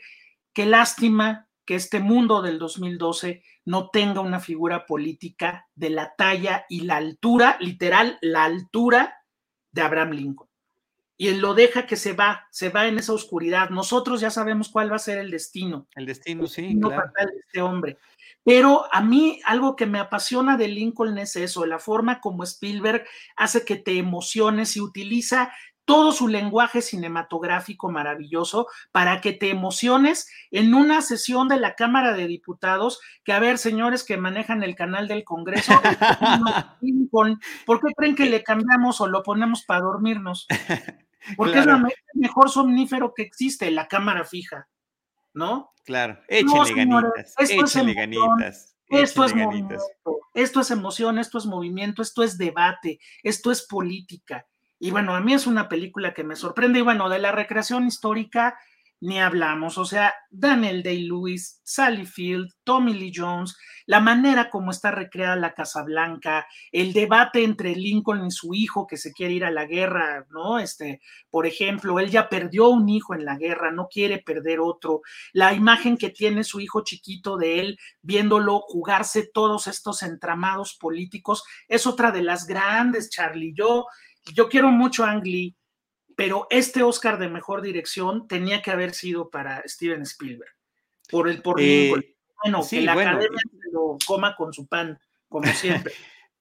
qué lástima que este mundo del 2012 no tenga una figura política de la talla y la altura, literal, la altura de Abraham Lincoln. Y él lo deja que se va, se va en esa oscuridad. Nosotros ya sabemos cuál va a ser el destino. El destino, sí. claro. de este hombre. Pero a mí algo que me apasiona de Lincoln es eso, la forma como Spielberg hace que te emociones y utiliza todo su lenguaje cinematográfico maravilloso para que te emociones en una sesión de la Cámara de Diputados, que a ver, señores que manejan el canal del Congreso, *laughs* ¿por qué creen que le cambiamos o lo ponemos para dormirnos? *laughs* Porque es el mejor somnífero que existe, la cámara fija, ¿no? Claro, échenle ganitas, échenle ganitas. Esto es esto es emoción, esto es movimiento, esto es debate, esto es política. Y bueno, a mí es una película que me sorprende. Y bueno, de la recreación histórica ni hablamos. O sea, Daniel Day-Lewis, Sally Field, Tommy Lee Jones, la manera como está recreada la Casa Blanca, el debate entre Lincoln y su hijo que se quiere ir a la guerra, ¿no? Este, por ejemplo, él ya perdió un hijo en la guerra, no quiere perder otro. La imagen que tiene su hijo chiquito de él viéndolo jugarse todos estos entramados políticos es otra de las grandes, Charlie. Yo yo quiero mucho a Ang Lee, pero este Oscar de mejor dirección tenía que haber sido para Steven Spielberg. Por el por eh, bueno, que la academia lo coma con su pan, como *laughs* siempre.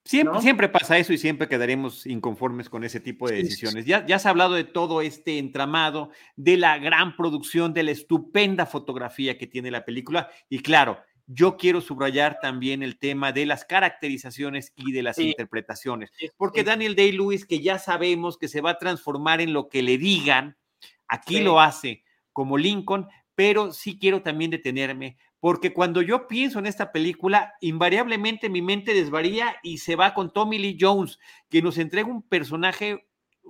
Siempre, siempre, pasa eso y siempre quedaremos inconformes con ese tipo de decisiones. Ya, ya se ha hablado de todo este entramado, de la gran producción, de la estupenda fotografía que tiene la película. Y claro, yo quiero subrayar también el tema de las caracterizaciones y de las interpretaciones, porque Daniel Day-Lewis, que ya sabemos que se va a transformar en lo que le digan, aquí lo hace como Lincoln, pero sí quiero también detenerme, porque cuando yo pienso en esta película, invariablemente mi mente desvaría y se va con Tommy Lee Jones, que nos entrega un personaje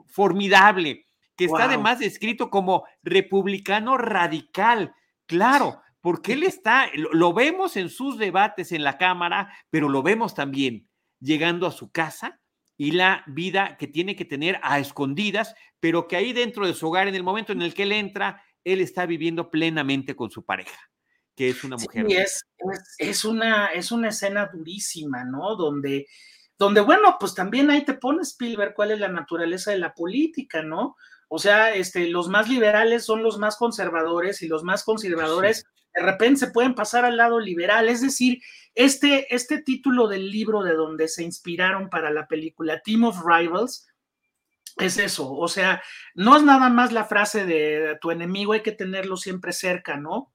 formidable, que está además descrito como republicano radical. Claro, porque él *laughs* está, lo, vemos en sus debates en la Cámara, pero lo vemos también llegando a su casa y la vida que tiene que tener a escondidas, pero que ahí dentro de su hogar, en el momento en el que él entra, él está viviendo plenamente con su pareja, que es una mujer. Sí, es, es, una, es una escena durísima, ¿no? Donde, donde, bueno, pues también ahí te pones, Spielberg, cuál es la naturaleza de la política, ¿no? O sea, este, los más liberales son los más conservadores y los más conservadores de repente se pueden pasar al lado liberal. Es decir, este, este título del libro de donde se inspiraron para la película Team of Rivals es eso. O sea, no es nada más la frase de tu enemigo hay que tenerlo siempre cerca, ¿no?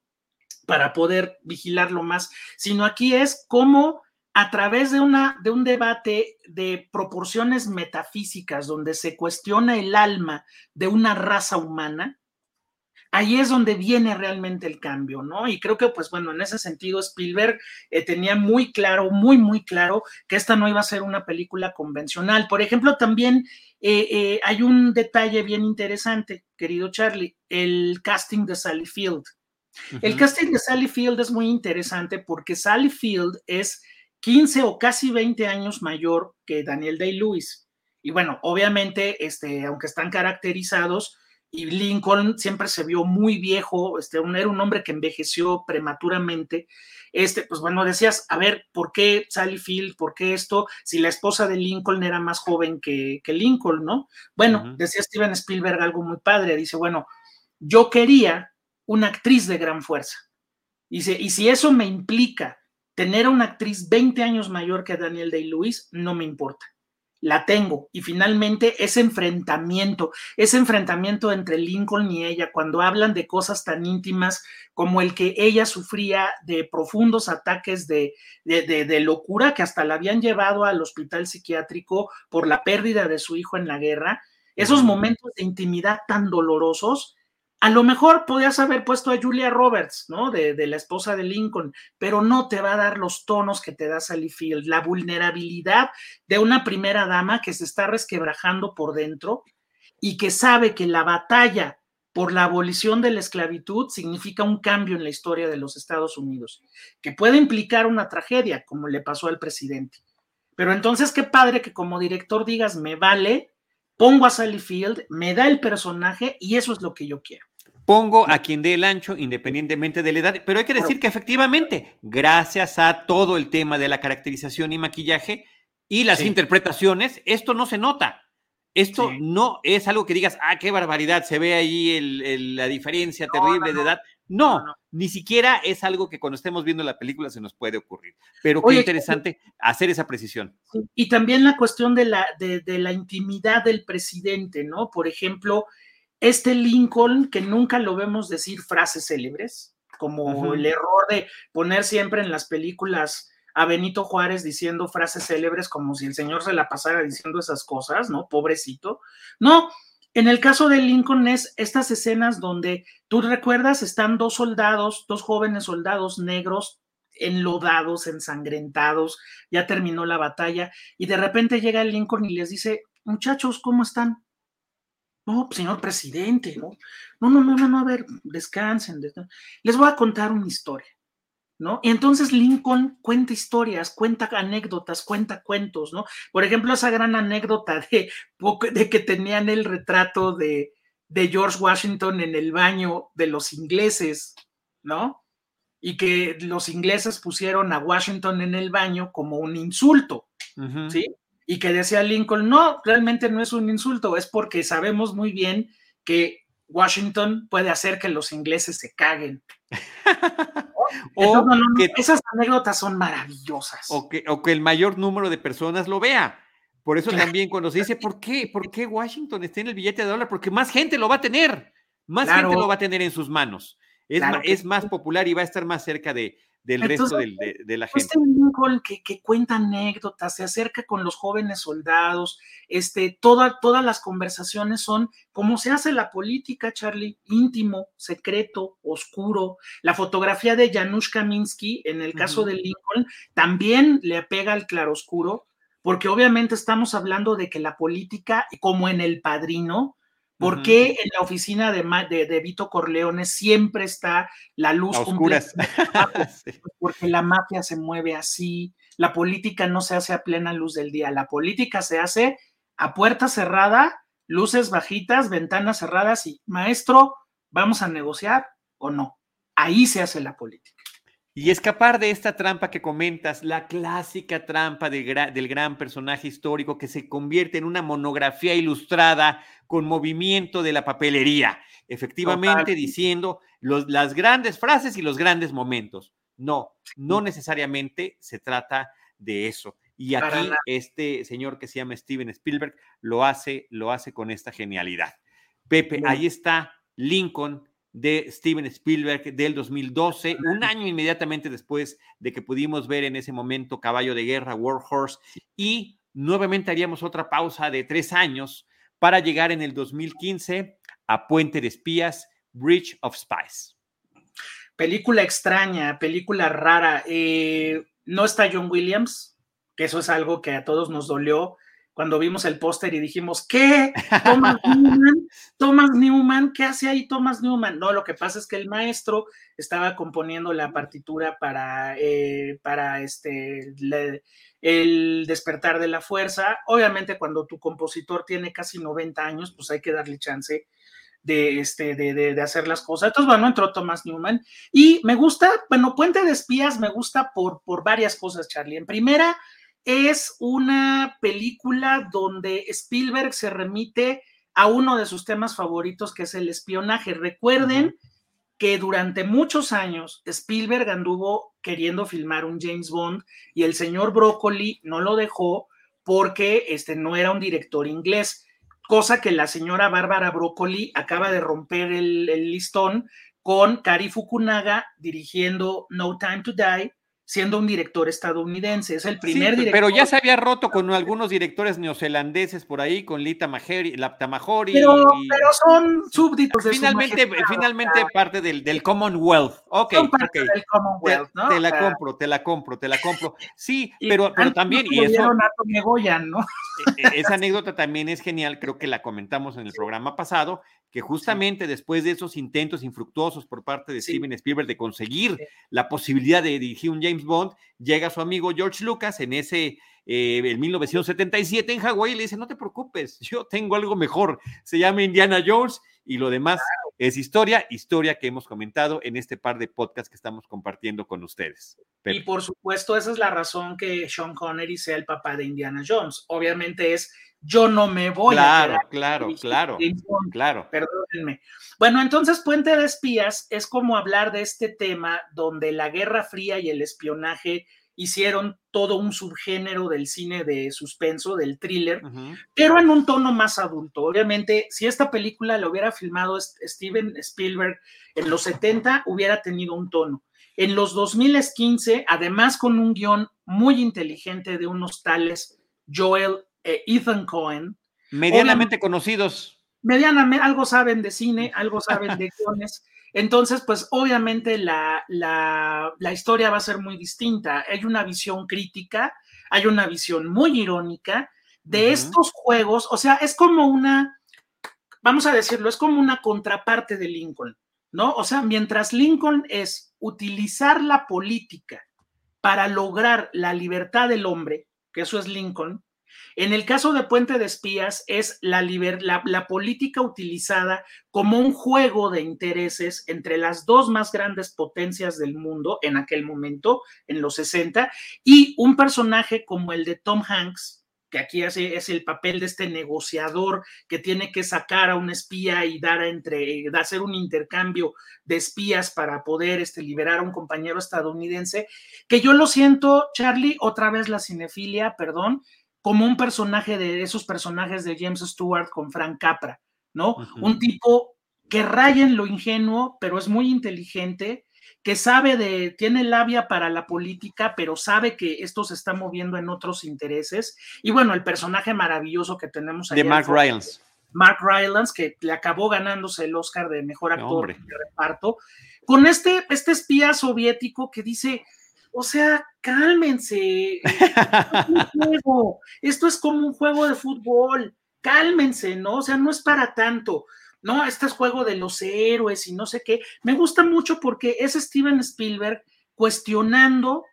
Para poder vigilarlo más, sino aquí es cómo a través de, una, de un debate de proporciones metafísicas donde se cuestiona el alma de una raza humana, ahí es donde viene realmente el cambio, ¿no? Y creo que, pues bueno, en ese sentido, Spielberg eh, tenía muy claro, muy, muy claro que esta no iba a ser una película convencional. Por ejemplo, también eh, eh, hay un detalle bien interesante, querido Charlie, el casting de Sally Field. El casting de Sally Field es muy interesante porque Sally Field es 15 o casi 20 años mayor que Daniel Day-Lewis. Y bueno, obviamente, este, aunque están caracterizados, y Lincoln siempre se vio muy viejo, este, era un hombre que envejeció prematuramente. Este, pues bueno, decías, a ver, ¿por qué Sally Field? ¿Por qué esto? Si la esposa de Lincoln era más joven que, que Lincoln, ¿no? Bueno, decía Steven Spielberg algo muy padre, dice, bueno, yo quería una actriz de gran fuerza. Dice, y si eso me implica tener a una actriz 20 años mayor que Daniel Day-Lewis, no me importa la tengo. Y finalmente ese enfrentamiento, ese enfrentamiento entre Lincoln y ella, cuando hablan de cosas tan íntimas como el que ella sufría de profundos ataques de, de, locura que hasta la habían llevado al hospital psiquiátrico por la pérdida de su hijo en la guerra, esos momentos de intimidad tan dolorosos, a lo mejor podías haber puesto a Julia Roberts, ¿no? De, la esposa de Lincoln, pero no te va a dar los tonos que te da Sally Field, la vulnerabilidad de una primera dama que se está resquebrajando por dentro y que sabe que la batalla por la abolición de la esclavitud significa un cambio en la historia de los Estados Unidos, que puede implicar una tragedia, como le pasó al presidente. Pero entonces, qué padre que como director digas, me vale, pongo a Sally Field, me da el personaje y eso es lo que yo quiero. Pongo a quien dé el ancho independientemente de la edad, pero hay que decir que efectivamente, gracias a todo el tema de la caracterización y maquillaje y las interpretaciones, esto no se nota. Esto no es algo que digas, ah, qué barbaridad, se ve ahí la diferencia terrible de edad. No, ni siquiera es algo que cuando estemos viendo la película se nos puede ocurrir. Pero qué interesante hacer esa precisión. Y también la cuestión de la, de, la intimidad del presidente, ¿no? Por ejemplo, este Lincoln, que nunca lo vemos decir frases célebres, como el error de poner siempre en las películas a Benito Juárez diciendo frases célebres como si el señor se la pasara diciendo esas cosas, ¿no? Pobrecito. No, en el caso de Lincoln es estas escenas donde tú recuerdas, están dos soldados, dos jóvenes soldados negros enlodados, ensangrentados, ya terminó la batalla y de repente llega Lincoln y les dice, muchachos, ¿cómo están? No, señor presidente, ¿no? No, no, no, no, a ver, descansen. Les voy a contar una historia. ¿no? Y entonces Lincoln cuenta historias, cuenta anécdotas, cuenta cuentos, ¿no? Por ejemplo, esa gran anécdota de, de que tenían el retrato de, de George Washington en el baño de los ingleses, ¿no? Y que los ingleses pusieron a Washington en el baño como un insulto, ¿sí? Y que decía Lincoln, no, realmente no es un insulto, es porque sabemos muy bien que Washington puede hacer que los ingleses se caguen. *laughs* o que, esas anécdotas son maravillosas. O que, o que, el mayor número de personas lo vea. Por eso también cuando se dice, ¿por qué? ¿Por qué Washington está en el billete de dólar? Porque más gente lo va a tener, más gente lo va a tener en sus manos. Es, es más popular y va a estar más cerca de, del resto de, la gente. Este Lincoln que, que, cuenta anécdotas, se acerca con los jóvenes soldados, este, todas las conversaciones son como se hace la política, Charlie, íntimo, secreto, oscuro. La fotografía de Janusz Kaminski, en el caso de Lincoln, también le apega al claroscuro, porque obviamente estamos hablando de que la política, como en El Padrino, ¿Por qué en la oficina de, de, Vito Corleone siempre está la luz oscuras? *laughs* Pues porque la mafia se mueve así, la política no se hace a plena luz del día, la política se hace a puerta cerrada, luces bajitas, ventanas cerradas y maestro, ¿vamos a negociar o no? Ahí se hace la política. Y escapar de esta trampa que comentas, la clásica trampa del gran personaje histórico que se convierte en una monografía ilustrada con movimiento de la papelería, efectivamente diciendo las grandes frases y los grandes momentos. No, no necesariamente se trata de eso. Y aquí este señor que se llama Steven Spielberg lo hace, lo hace con esta genialidad. Pepe, ahí está Lincoln de Steven Spielberg del 2012, un año inmediatamente después de que pudimos ver en ese momento Caballo de Guerra, War Horse, y nuevamente haríamos otra pausa de tres años para llegar en el 2015 a Puente de Espías, Bridge of Spies. Película extraña, película rara. Eh, no está John Williams, que eso es algo que a todos nos dolió cuando vimos el póster y dijimos, ¿qué? Thomas Newman, *laughs* Thomas Newman, ¿qué hace ahí Thomas Newman? No, lo que pasa es que el maestro estaba componiendo la partitura para, eh, para este, el despertar de la fuerza. Obviamente cuando tu compositor tiene casi 90 años, pues hay que darle chance de, este, de, de, de, hacer las cosas. Entonces, bueno, entró Thomas Newman y me gusta, bueno, Puente de Espías me gusta por, por varias cosas, Charlie. En primera, es una película donde Spielberg se remite a uno de sus temas favoritos, que es el espionaje. Recuerden que durante muchos años Spielberg anduvo queriendo filmar un James Bond y el señor Broccoli no lo dejó porque este, no era un director inglés, cosa que la señora Bárbara Broccoli acaba de romper el, el listón con Kari Fukunaga dirigiendo No Time to Die siendo un director estadounidense. Es el primer director. Pero ya se había roto con algunos directores neozelandeses por ahí, con Lita Mahori, Tamahori. Pero, pero son súbditos de Finalmente, finalmente parte del, del, Commonwealth. Ok, Del Commonwealth, te, ¿no? te, la compro, te la compro, te la compro. Sí, *laughs* pero, pero también. Y eso, ¿no? E, e, esa anécdota también es genial, creo que la comentamos en el programa pasado, que justamente después de esos intentos infructuosos por parte de Steven Spielberg de conseguir la posibilidad de dirigir un James Bond, llega su amigo George Lucas en ese, eh, en 1977 en Hawái y le dice, no te preocupes, yo tengo algo mejor, se llama Indiana Jones y lo demás es historia, historia que hemos comentado en este par de podcasts que estamos compartiendo con ustedes. Y por supuesto, esa es la razón que Sean Connery sea el papá de Indiana Jones. Obviamente es yo no me voy a quedar. Claro, claro, claro. Perdónenme. Bueno, entonces Puente de Espías es como hablar de este tema donde la Guerra Fría y el espionaje hicieron todo un subgénero del cine de suspenso, del thriller, pero en un tono más adulto. Obviamente, si esta película la hubiera filmado Steven Spielberg en los 70, hubiera tenido un tono. En los 2015, además con un guion muy inteligente de unos tales Joel e Ethan Cohen. Medianamente conocidos. Medianamente, algo saben de cine, *laughs* algo saben de guiones. Entonces, pues obviamente la, historia va a ser muy distinta. Hay una visión crítica, hay una visión muy irónica de estos juegos. O sea, es como una, vamos a decirlo, es como una contraparte de Lincoln, ¿no? O sea, mientras Lincoln es utilizar la política para lograr la libertad del hombre, que eso es Lincoln, en el caso de Puente de Espías es la, la, política utilizada como un juego de intereses entre las dos más grandes potencias del mundo en aquel momento, en los 60, y un personaje como el de Tom Hanks, que aquí hace, es el papel de este negociador que tiene que sacar a un espía y dar a entre, hacer un intercambio de espías para poder este, liberar a un compañero estadounidense, que yo lo siento, Charlie, otra vez la cinefilia, perdón, como un personaje de esos personajes de James Stewart con Frank Capra, ¿no? Un tipo que raya en lo ingenuo, pero es muy inteligente, que sabe de, tiene labia para la política, pero sabe que esto se está moviendo en otros intereses. Y bueno, el personaje maravilloso que tenemos ahí. De Mark Rylance. Mark Rylance, que le acabó ganándose el Oscar de mejor actor de reparto, con este, este espía soviético que dice, o sea, cálmense. *laughs* Esto es como un juego de fútbol. Cálmense, ¿no? O sea, no es para tanto. No, este es juego de los héroes y no sé qué. Me gusta mucho porque es Steven Spielberg cuestionando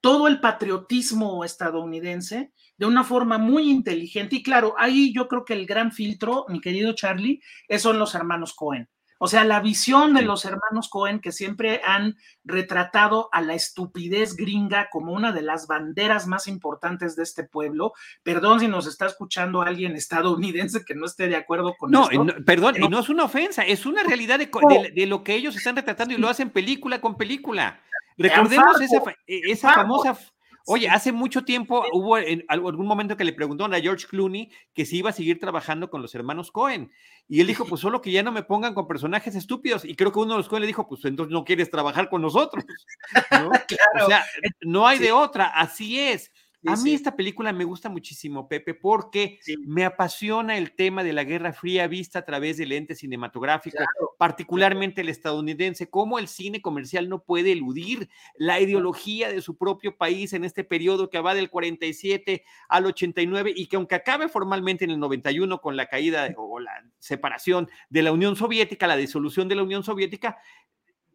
todo el patriotismo estadounidense de una forma muy inteligente. Y claro, ahí yo creo que el gran filtro, mi querido Charlie, son los hermanos Cohen. O sea, la visión de los hermanos Cohen que siempre han retratado a la estupidez gringa como una de las banderas más importantes de este pueblo. Perdón si nos está escuchando alguien estadounidense que no esté de acuerdo con no, esto. No, perdón, y no es una ofensa, es una realidad de, de, lo que ellos están retratando y lo hacen película con película. Recordemos esa, esa famosa Oye, hace mucho tiempo hubo en algún momento que le preguntaron a George Clooney que si iba a seguir trabajando con los hermanos Cohen. Y él dijo, pues solo que ya no me pongan con personajes estúpidos. Y creo que uno de los Cohen le dijo, pues entonces no quieres trabajar con nosotros. O *laughs* sea, no hay de otra, así es a mí esta película me gusta muchísimo, Pepe, porque me apasiona el tema de la Guerra Fría vista a través del ente cinematográfico, particularmente el estadounidense, cómo el cine comercial no puede eludir la ideología de su propio país en este periodo que va del 47 al 89 y que aunque acabe formalmente en el 91 con la caída o la separación de la Unión Soviética, la disolución de la Unión Soviética,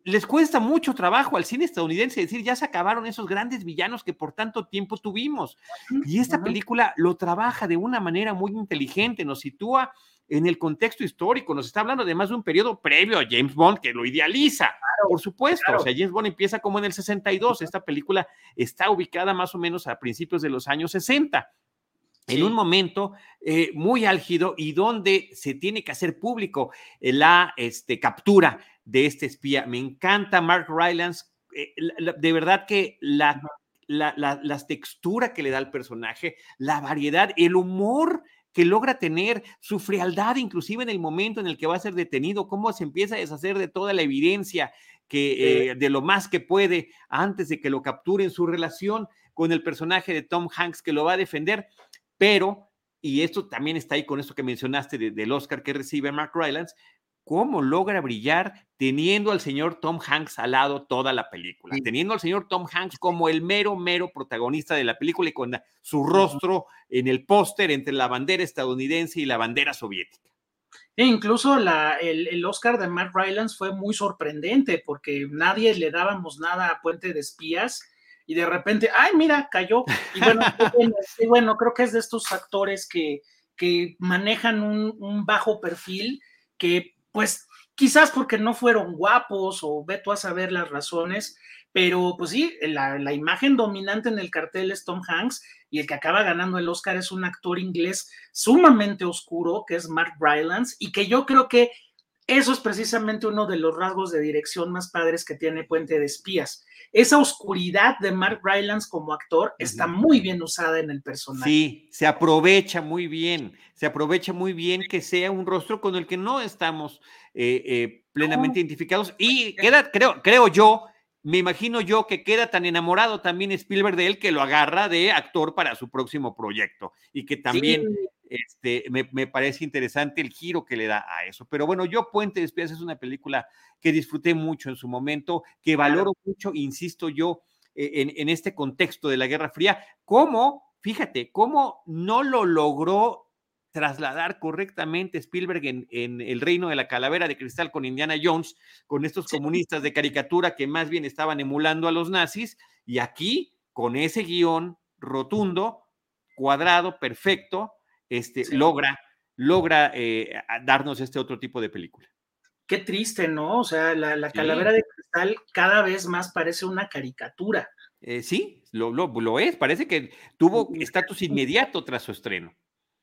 les cuesta mucho trabajo al cine estadounidense decir, ya se acabaron esos grandes villanos que por tanto tiempo tuvimos. Y esta película lo trabaja de una manera muy inteligente, nos sitúa en el contexto histórico, nos está hablando además de un periodo previo a James Bond que lo idealiza, por supuesto, o sea, James Bond empieza como en el 62, esta película está ubicada más o menos a principios de los años 60 en un momento eh, muy álgido y donde se tiene que hacer público la este, captura de este espía. Me encanta Mark Rylance. Eh, de verdad que la, la, textura que le da al personaje, la variedad, el humor que logra tener, su frialdad inclusive en el momento en el que va a ser detenido, cómo se empieza a deshacer de toda la evidencia que eh, de lo más que puede antes de que lo capturen, su relación con el personaje de Tom Hanks que lo va a defender, pero, y esto también está ahí con esto que mencionaste del Oscar que recibe Mark Rylance, cómo logra brillar teniendo al señor Tom Hanks al lado toda la película, teniendo al señor Tom Hanks como el mero, mero protagonista de la película y con su rostro en el póster entre la bandera estadounidense y la bandera soviética. E incluso el, Oscar de Mark Rylance fue muy sorprendente porque nadie le dábamos nada a Puente de Espías y de repente, ay, mira, cayó. Y bueno, *laughs* bueno, creo que es de estos actores que, que manejan un, un bajo perfil que pues quizás porque no fueron guapos o ve tú a saber las razones, pero pues sí, la, la, imagen dominante en el cartel es Tom Hanks y el que acaba ganando el Oscar es un actor inglés sumamente oscuro, que es Mark Rylance, y que yo creo que eso es precisamente uno de los rasgos de dirección más padres que tiene Puente de Espías. Esa oscuridad de Mark Rylance como actor está muy bien usada en el personaje. Sí, se aprovecha muy bien, se aprovecha muy bien que sea un rostro con el que no estamos eh, eh, plenamente identificados. Y queda, creo, creo yo, me imagino yo que queda tan enamorado también Spielberg de él que lo agarra de actor para su próximo proyecto y que también este, me, parece interesante el giro que le da a eso. Pero bueno, yo Puente de Espías es una película que disfruté mucho en su momento, que valoro mucho, insisto yo, e, en, en este contexto de la Guerra Fría, cómo, fíjate, cómo no lo logró trasladar correctamente Spielberg en, El Reino de la Calavera de Cristal con Indiana Jones, con estos comunistas de caricatura que más bien estaban emulando a los nazis, y aquí, con ese guion rotundo, cuadrado, perfecto, este, logra, logra eh, darnos este otro tipo de película. Qué triste, ¿no? O sea, la, Calavera de Cristal cada vez más parece una caricatura. Eh, sí, lo, lo, lo es, parece que tuvo estatus inmediato tras su estreno.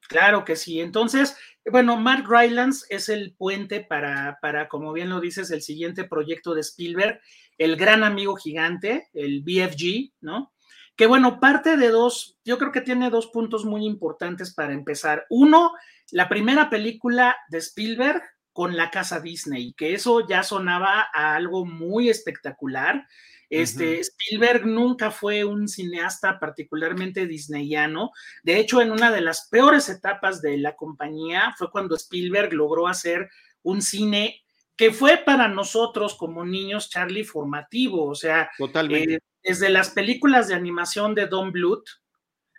Claro que sí. Entonces, bueno, Mark Rylance es el puente para, para, como bien lo dices, el siguiente proyecto de Spielberg, el gran amigo gigante, el BFG, ¿no? Que bueno, parte de dos, yo creo que tiene dos puntos muy importantes para empezar. Uno, la primera película de Spielberg con la casa Disney, que eso ya sonaba a algo muy espectacular. Este, Spielberg nunca fue un cineasta particularmente disneyano. De hecho, en una de las peores etapas de la compañía fue cuando Spielberg logró hacer un cine que fue para nosotros como niños Charlie formativo, o sea. Eh, desde las películas de animación de Don Bluth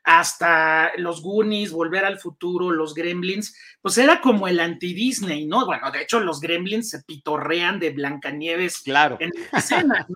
hasta los Goonies, Volver al Futuro, los Gremlins, pues era como el anti-Disney, ¿no? Bueno, de hecho los Gremlins se pitorrean de Blancanieves claro. en escena, ¿no?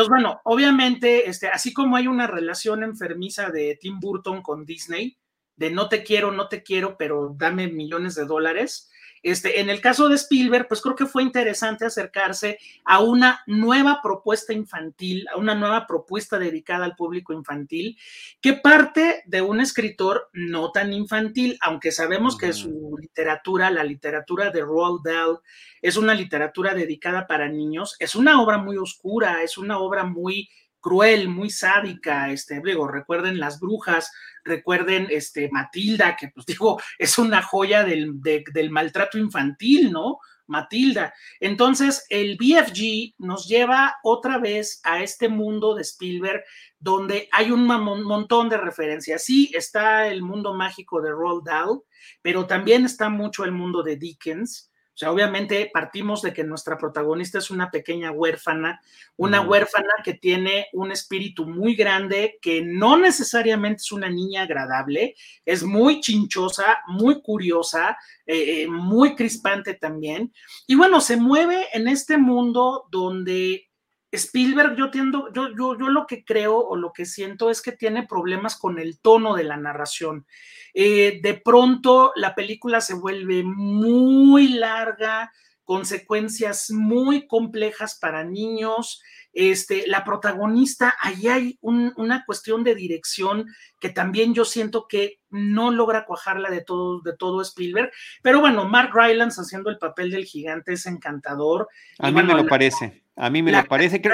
Entonces, bueno, obviamente, este, así como hay una relación enfermiza de Tim Burton con Disney, de no te quiero, no te quiero, pero dame millones de dólares, este, en el caso de Spielberg, pues creo que fue interesante acercarse a una nueva propuesta infantil, a una nueva propuesta dedicada al público infantil, que parte de un escritor no tan infantil, aunque sabemos que su literatura, la literatura de Roald Dahl, es una literatura dedicada para niños, es una obra muy oscura, es una obra muy cruel, muy sádica, este, digo, recuerden las brujas, recuerden este, Matilda, que pues *laughs* digo, es una joya del, del maltrato infantil, ¿no? Matilda. Entonces, el BFG nos lleva otra vez a este mundo de Spielberg donde hay un montón de referencias. Sí, está el mundo mágico de Roald Dahl, pero también está mucho el mundo de Dickens sea, obviamente partimos de que nuestra protagonista es una pequeña huérfana, una huérfana que tiene un espíritu muy grande, que no necesariamente es una niña agradable, es muy chinchosa, muy curiosa, eh, eh, muy crispante también. Y bueno, se mueve en este mundo donde Spielberg, yo, tiendo, yo, yo, yo lo que creo o lo que siento es que tiene problemas con el tono de la narración. Eh, de pronto la película se vuelve muy larga, consecuencias muy complejas para niños. Este, la protagonista, ahí hay una cuestión de dirección que también yo siento que no logra cuajarla de todo, de todo Spielberg. Pero bueno, Mark Rylance haciendo el papel del gigante es encantador. A mí me lo parece, a mí me lo parece. que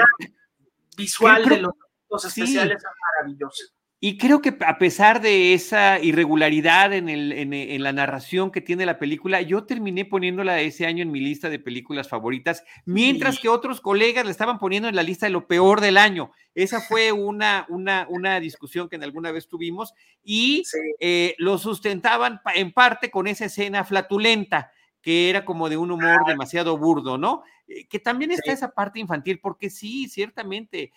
visual de los, especiales es maravilloso. Y creo que a pesar de esa irregularidad en, el, en, la narración que tiene la película, yo terminé poniéndola ese año en mi lista de películas favoritas, mientras que otros colegas la estaban poniendo en la lista de lo peor del año. Esa fue una, una, una discusión que en alguna vez tuvimos y eh, lo sustentaban en parte con esa escena flatulenta que era como de un humor demasiado burdo, ¿no? Eh, que también está esa parte infantil, porque sí, ciertamente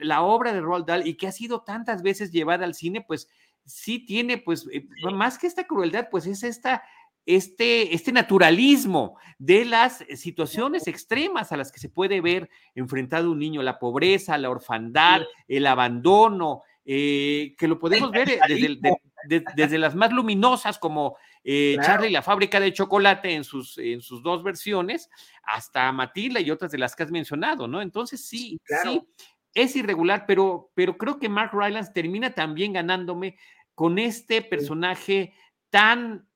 la obra de Roald Dahl y que ha sido tantas veces llevada al cine, pues sí tiene, pues, eh, más que esta crueldad, pues es esta, este, este naturalismo de las situaciones extremas a las que se puede ver enfrentado un niño, la pobreza, la orfandad, el abandono, eh, que lo podemos ver desde el, desde las más luminosas como eh, Charlie y la fábrica de chocolate en sus, en sus dos versiones, hasta Matilda y otras de las que has mencionado, ¿no? Entonces sí, sí, es irregular, pero, pero creo que Mark Rylance termina también ganándome con este personaje tan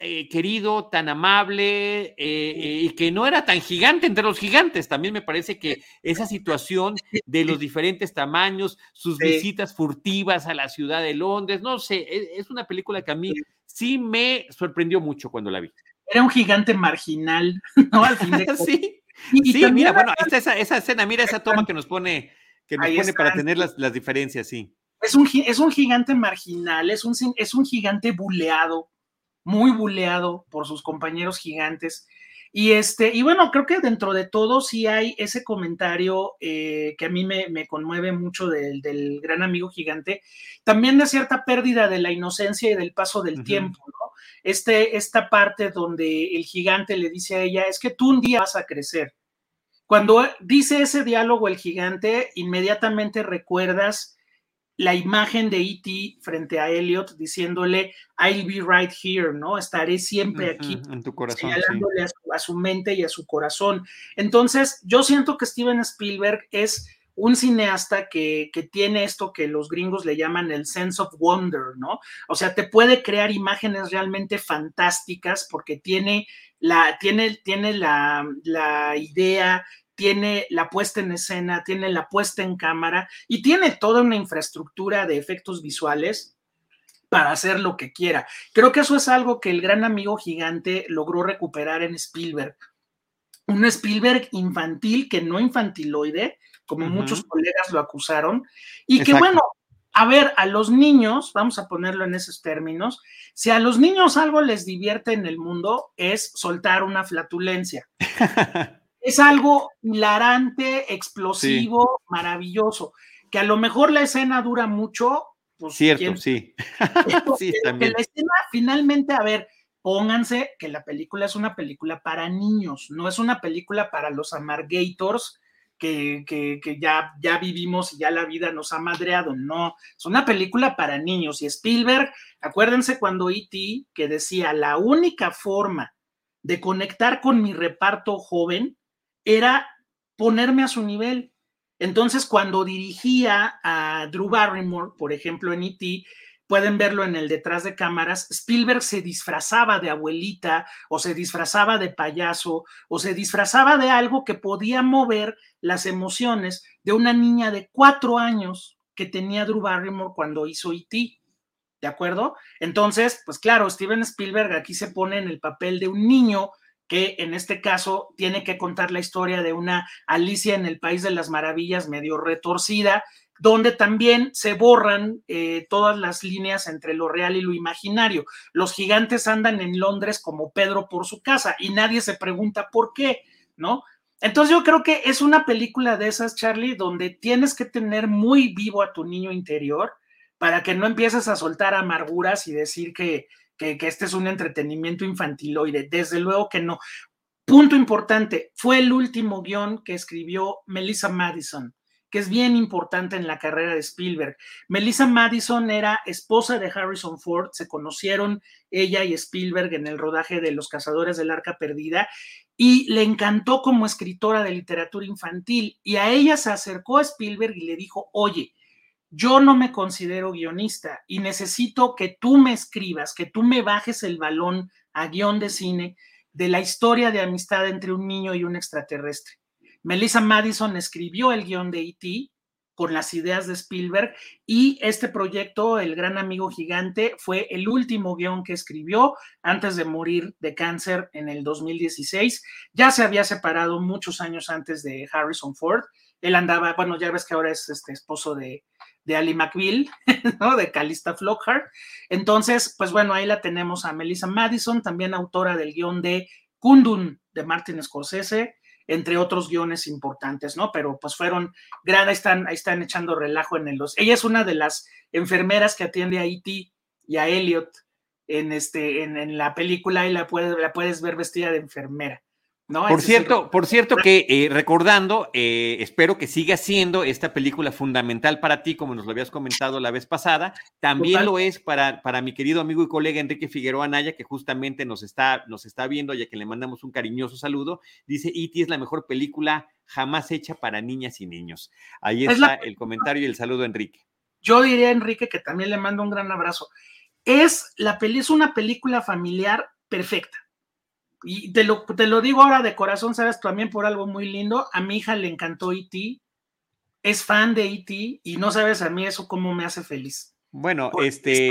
eh, querido, tan amable eh, eh, y que no era tan gigante entre los gigantes. También me parece que esa situación de los diferentes tamaños, sus visitas furtivas a la ciudad de Londres, no sé, e, es, una película que a mí sí me sorprendió mucho cuando la vi. Era un gigante marginal, *laughs* ¿no? Al fin de *laughs* sí, sí mira, bueno, esa, esa, escena, mira esa toma que nos pone, que nos pone para tener las, las diferencias, sí. Es un, es un gigante marginal, es un, es un gigante buleado, muy buleado por sus compañeros gigantes. Y este, y bueno, creo que dentro de todo sí hay ese comentario eh, que a mí me, conmueve mucho del, gran amigo gigante, también de cierta pérdida de la inocencia y del paso del tiempo, ¿no? Este, esta parte donde el gigante le dice a ella, es que tú un día vas a crecer. Cuando dice ese diálogo el gigante, inmediatamente recuerdas la imagen de E.T. frente a Elliot diciéndole, I'll be right here, ¿no? Estaré siempre aquí. En tu corazón. Señalándole a, su, mente y a su corazón. Entonces, yo siento que Steven Spielberg es un cineasta que, que, tiene esto que los gringos le llaman el sense of wonder, ¿no? O sea, te puede crear imágenes realmente fantásticas porque tiene la, tiene, tiene la, la idea tiene la puesta en escena, tiene la puesta en cámara y tiene toda una infraestructura de efectos visuales para hacer lo que quiera. Creo que eso es algo que el gran amigo gigante logró recuperar en Spielberg. Un Spielberg infantil que no infantiloide, como muchos colegas lo acusaron, y que bueno, a ver, a los niños, vamos a ponerlo en esos términos, si a los niños algo les divierte en el mundo es soltar una flatulencia. *laughs* es algo hilarante, explosivo, maravilloso. Que a lo mejor la escena dura mucho. Pues, Cierto, sí. *laughs* sí también. la escena, finalmente, a ver, pónganse que la película es una película para niños, no es una película para los amargators que, que, que, ya, ya vivimos y ya la vida nos ha madreado. No, es una película para niños. Y Spielberg, acuérdense cuando E.T. que decía, la única forma de conectar con mi reparto joven era ponerme a su nivel. Entonces, cuando dirigía a Drew Barrymore, por ejemplo, en E.T., pueden verlo en el detrás de cámaras, Spielberg se disfrazaba de abuelita o se disfrazaba de payaso o se disfrazaba de algo que podía mover las emociones de una niña de cuatro años que tenía Drew Barrymore cuando hizo E.T. ¿De acuerdo? Entonces, pues claro, Steven Spielberg aquí se pone en el papel de un niño que en este caso tiene que contar la historia de una Alicia en el País de las Maravillas medio retorcida, donde también se borran eh, todas las líneas entre lo real y lo imaginario. Los gigantes andan en Londres como Pedro por su casa y nadie se pregunta por qué, ¿no? Entonces yo creo que es una película de esas, Charlie, donde tienes que tener muy vivo a tu niño interior para que no empieces a soltar amarguras y decir que, que, este es un entretenimiento infantiloide. Desde luego que no. Punto importante, fue el último guion que escribió Melissa Madison, que es bien importante en la carrera de Spielberg. Melissa Madison era esposa de Harrison Ford, se conocieron ella y Spielberg en el rodaje de Los Cazadores del Arca Perdida y le encantó como escritora de literatura infantil y a ella se acercó a Spielberg y le dijo, oye, yo no me considero guionista y necesito que tú me escribas, que tú me bajes el balón a guion de cine de la historia de amistad entre un niño y un extraterrestre. Melissa Madison escribió el guion de E.T. con las ideas de Spielberg y este proyecto, El Gran Amigo Gigante, fue el último guion que escribió antes de morir de cáncer en el 2016. Ya se había separado muchos años antes de Harrison Ford. Él andaba, bueno, ya ves que ahora es este esposo de, de Ali McBeal, *laughs* ¿no? De Calista Flockhart. Entonces, pues bueno, ahí la tenemos a Melissa Madison, también autora del guion de Kundun de Martin Scorsese, entre otros guiones importantes, ¿no? Pero pues fueron, gran, ahí están, ahí están echando relajo en el los. Ella es una de las enfermeras que atiende a E.T. y a Elliot en, este, en, la película y la, la puedes ver vestida de enfermera. Por cierto, por cierto que eh, recordando, eh, espero que siga siendo esta película fundamental para ti, como nos lo habías comentado la vez pasada. También lo es para, para mi querido amigo y colega Enrique Figueroa Anaya, que justamente nos está, nos está viendo, ya que le mandamos un cariñoso saludo. Dice, E.T. es la mejor película jamás hecha para niñas y niños. Ahí está el comentario y el saludo, Enrique. Yo diría, Enrique, que también le mando un gran abrazo. Es, la peli, es una película familiar perfecta y te lo, te lo digo ahora de corazón, sabes, también por algo muy lindo. A mi hija le encantó E.T., es fan de E.T. y no sabes a mí eso cómo me hace feliz. Bueno, este.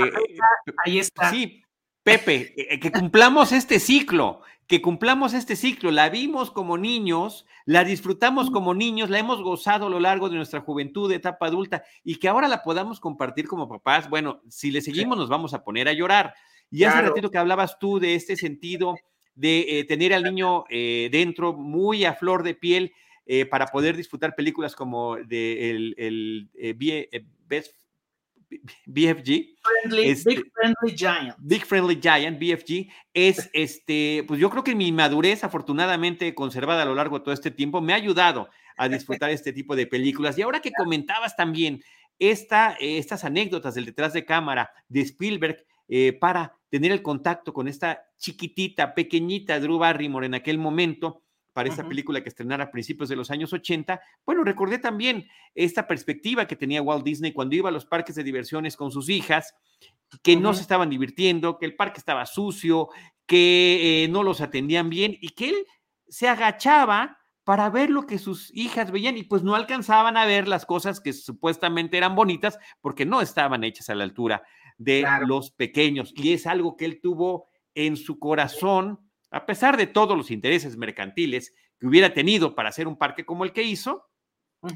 ahí está. Sí, Pepe, eh, eh, que cumplamos este ciclo, que cumplamos este ciclo. La vimos como niños, la disfrutamos como niños, la hemos gozado a lo largo de nuestra juventud, etapa adulta, y que ahora la podamos compartir como papás. Bueno, si le seguimos, nos vamos a poner a llorar. Y hace ratito que hablabas tú de este sentido de eh, tener al niño eh, dentro muy a flor de piel eh, para poder disfrutar películas como de el, el BFG. Este Big Friendly Giant. Big Friendly Giant, BFG, es este, pues yo creo que mi madurez, afortunadamente conservada a lo largo de todo este tiempo, me ha ayudado a *laughs* disfrutar este tipo de películas. Y ahora que comentabas también esta, estas anécdotas del detrás de cámara de Spielberg, para tener el contacto con esta chiquitita, pequeñita Drew Barrymore en aquel momento, para esa película que estrenara a principios de los años 80. Bueno, recordé también esta perspectiva que tenía Walt Disney cuando iba a los parques de diversiones con sus hijas, que no se estaban divirtiendo, que el parque estaba sucio, que eh, no los atendían bien y que él se agachaba para ver lo que sus hijas veían y pues no alcanzaban a ver las cosas que supuestamente eran bonitas porque no estaban hechas a la altura de los pequeños. Y es algo que él tuvo en su corazón, a pesar de todos los intereses mercantiles que hubiera tenido para hacer un parque como el que hizo,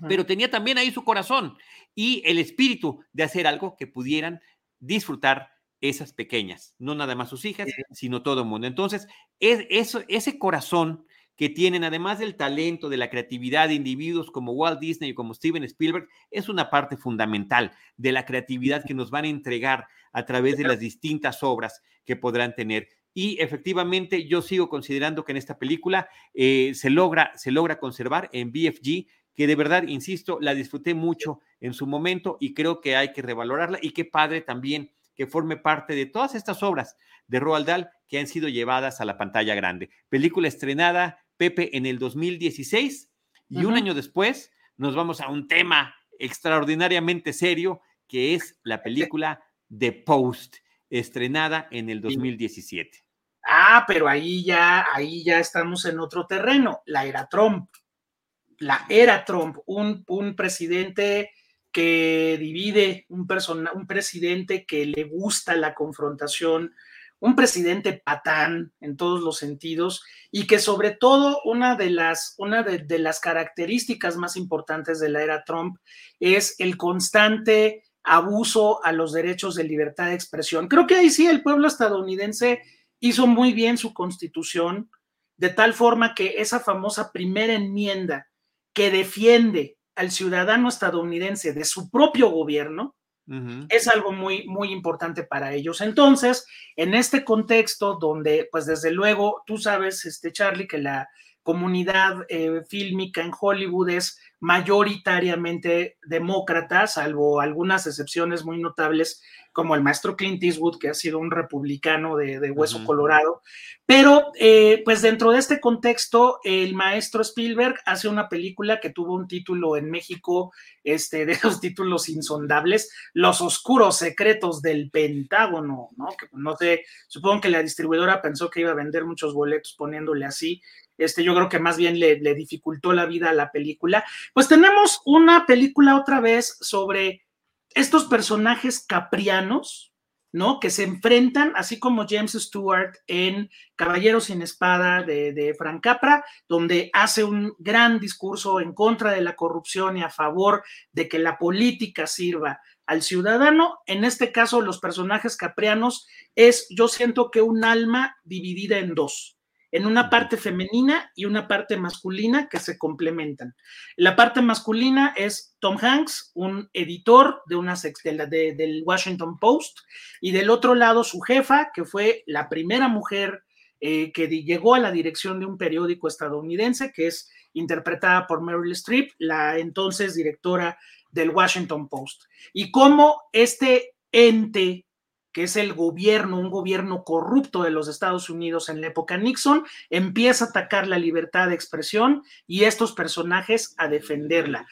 pero tenía también ahí su corazón y el espíritu de hacer algo que pudieran disfrutar esas pequeñas, no nada más sus hijas, sino todo el mundo. Entonces, es, eso, ese corazón que tienen, además del talento, de la creatividad de individuos como Walt Disney y como Steven Spielberg, es una parte fundamental de la creatividad que nos van a entregar a través de las distintas obras que podrán tener. Y efectivamente, yo sigo considerando que en esta película eh, se, logra, se logra conservar en BFG, que de verdad, insisto, la disfruté mucho en su momento y creo que hay que revalorarla. Y qué padre también que forme parte de todas estas obras de Roald Dahl que han sido llevadas a la pantalla grande. Película estrenada Pepe en el 2016 y un año después nos vamos a un tema extraordinariamente serio que es la película The Post, estrenada en el 2017. Ah, pero ahí ya, ahí ya estamos en otro terreno, la era Trump. La era Trump, un, un presidente que divide, un, un presidente que le gusta la confrontación, un presidente patán en todos los sentidos y que sobre todo una de las, una de, las características más importantes de la era Trump es el constante abuso a los derechos de libertad de expresión. Creo que ahí sí el pueblo estadounidense hizo muy bien su constitución, de tal forma que esa famosa primera enmienda que defiende al ciudadano estadounidense de su propio gobierno, es algo muy, muy importante para ellos. Entonces, en este contexto donde, pues desde luego, tú sabes, este Charlie, que la comunidad eh, fílmica en Hollywood es mayoritariamente demócrata, salvo algunas excepciones muy notables como el maestro Clint Eastwood, que ha sido un republicano de, hueso colorado. Pero, eh, pues dentro de este contexto, el maestro Spielberg hace una película que tuvo un título en México, este, de los títulos insondables, Los oscuros secretos del Pentágono, ¿no? Que no sé, supongo que la distribuidora pensó que iba a vender muchos boletos poniéndole así. Este, yo creo que más bien le, dificultó la vida a la película. Pues tenemos una película otra vez sobre estos personajes caprianos, ¿no? Que se enfrentan, así como James Stewart en Caballeros sin Espada de, Frank Capra, donde hace un gran discurso en contra de la corrupción y a favor de que la política sirva al ciudadano. En este caso, los personajes caprianos es, yo siento que un alma dividida en dos en una parte femenina y una parte masculina que se complementan. La parte masculina es Tom Hanks, un editor de una de, del Washington Post, y del otro lado su jefa, que fue la primera mujer eh, que llegó a la dirección de un periódico estadounidense que es interpretada por Meryl Streep, la entonces directora del Washington Post. Y cómo este ente que es el gobierno, un gobierno corrupto de los Estados Unidos en la época Nixon, empieza a atacar la libertad de expresión y estos personajes a defenderla.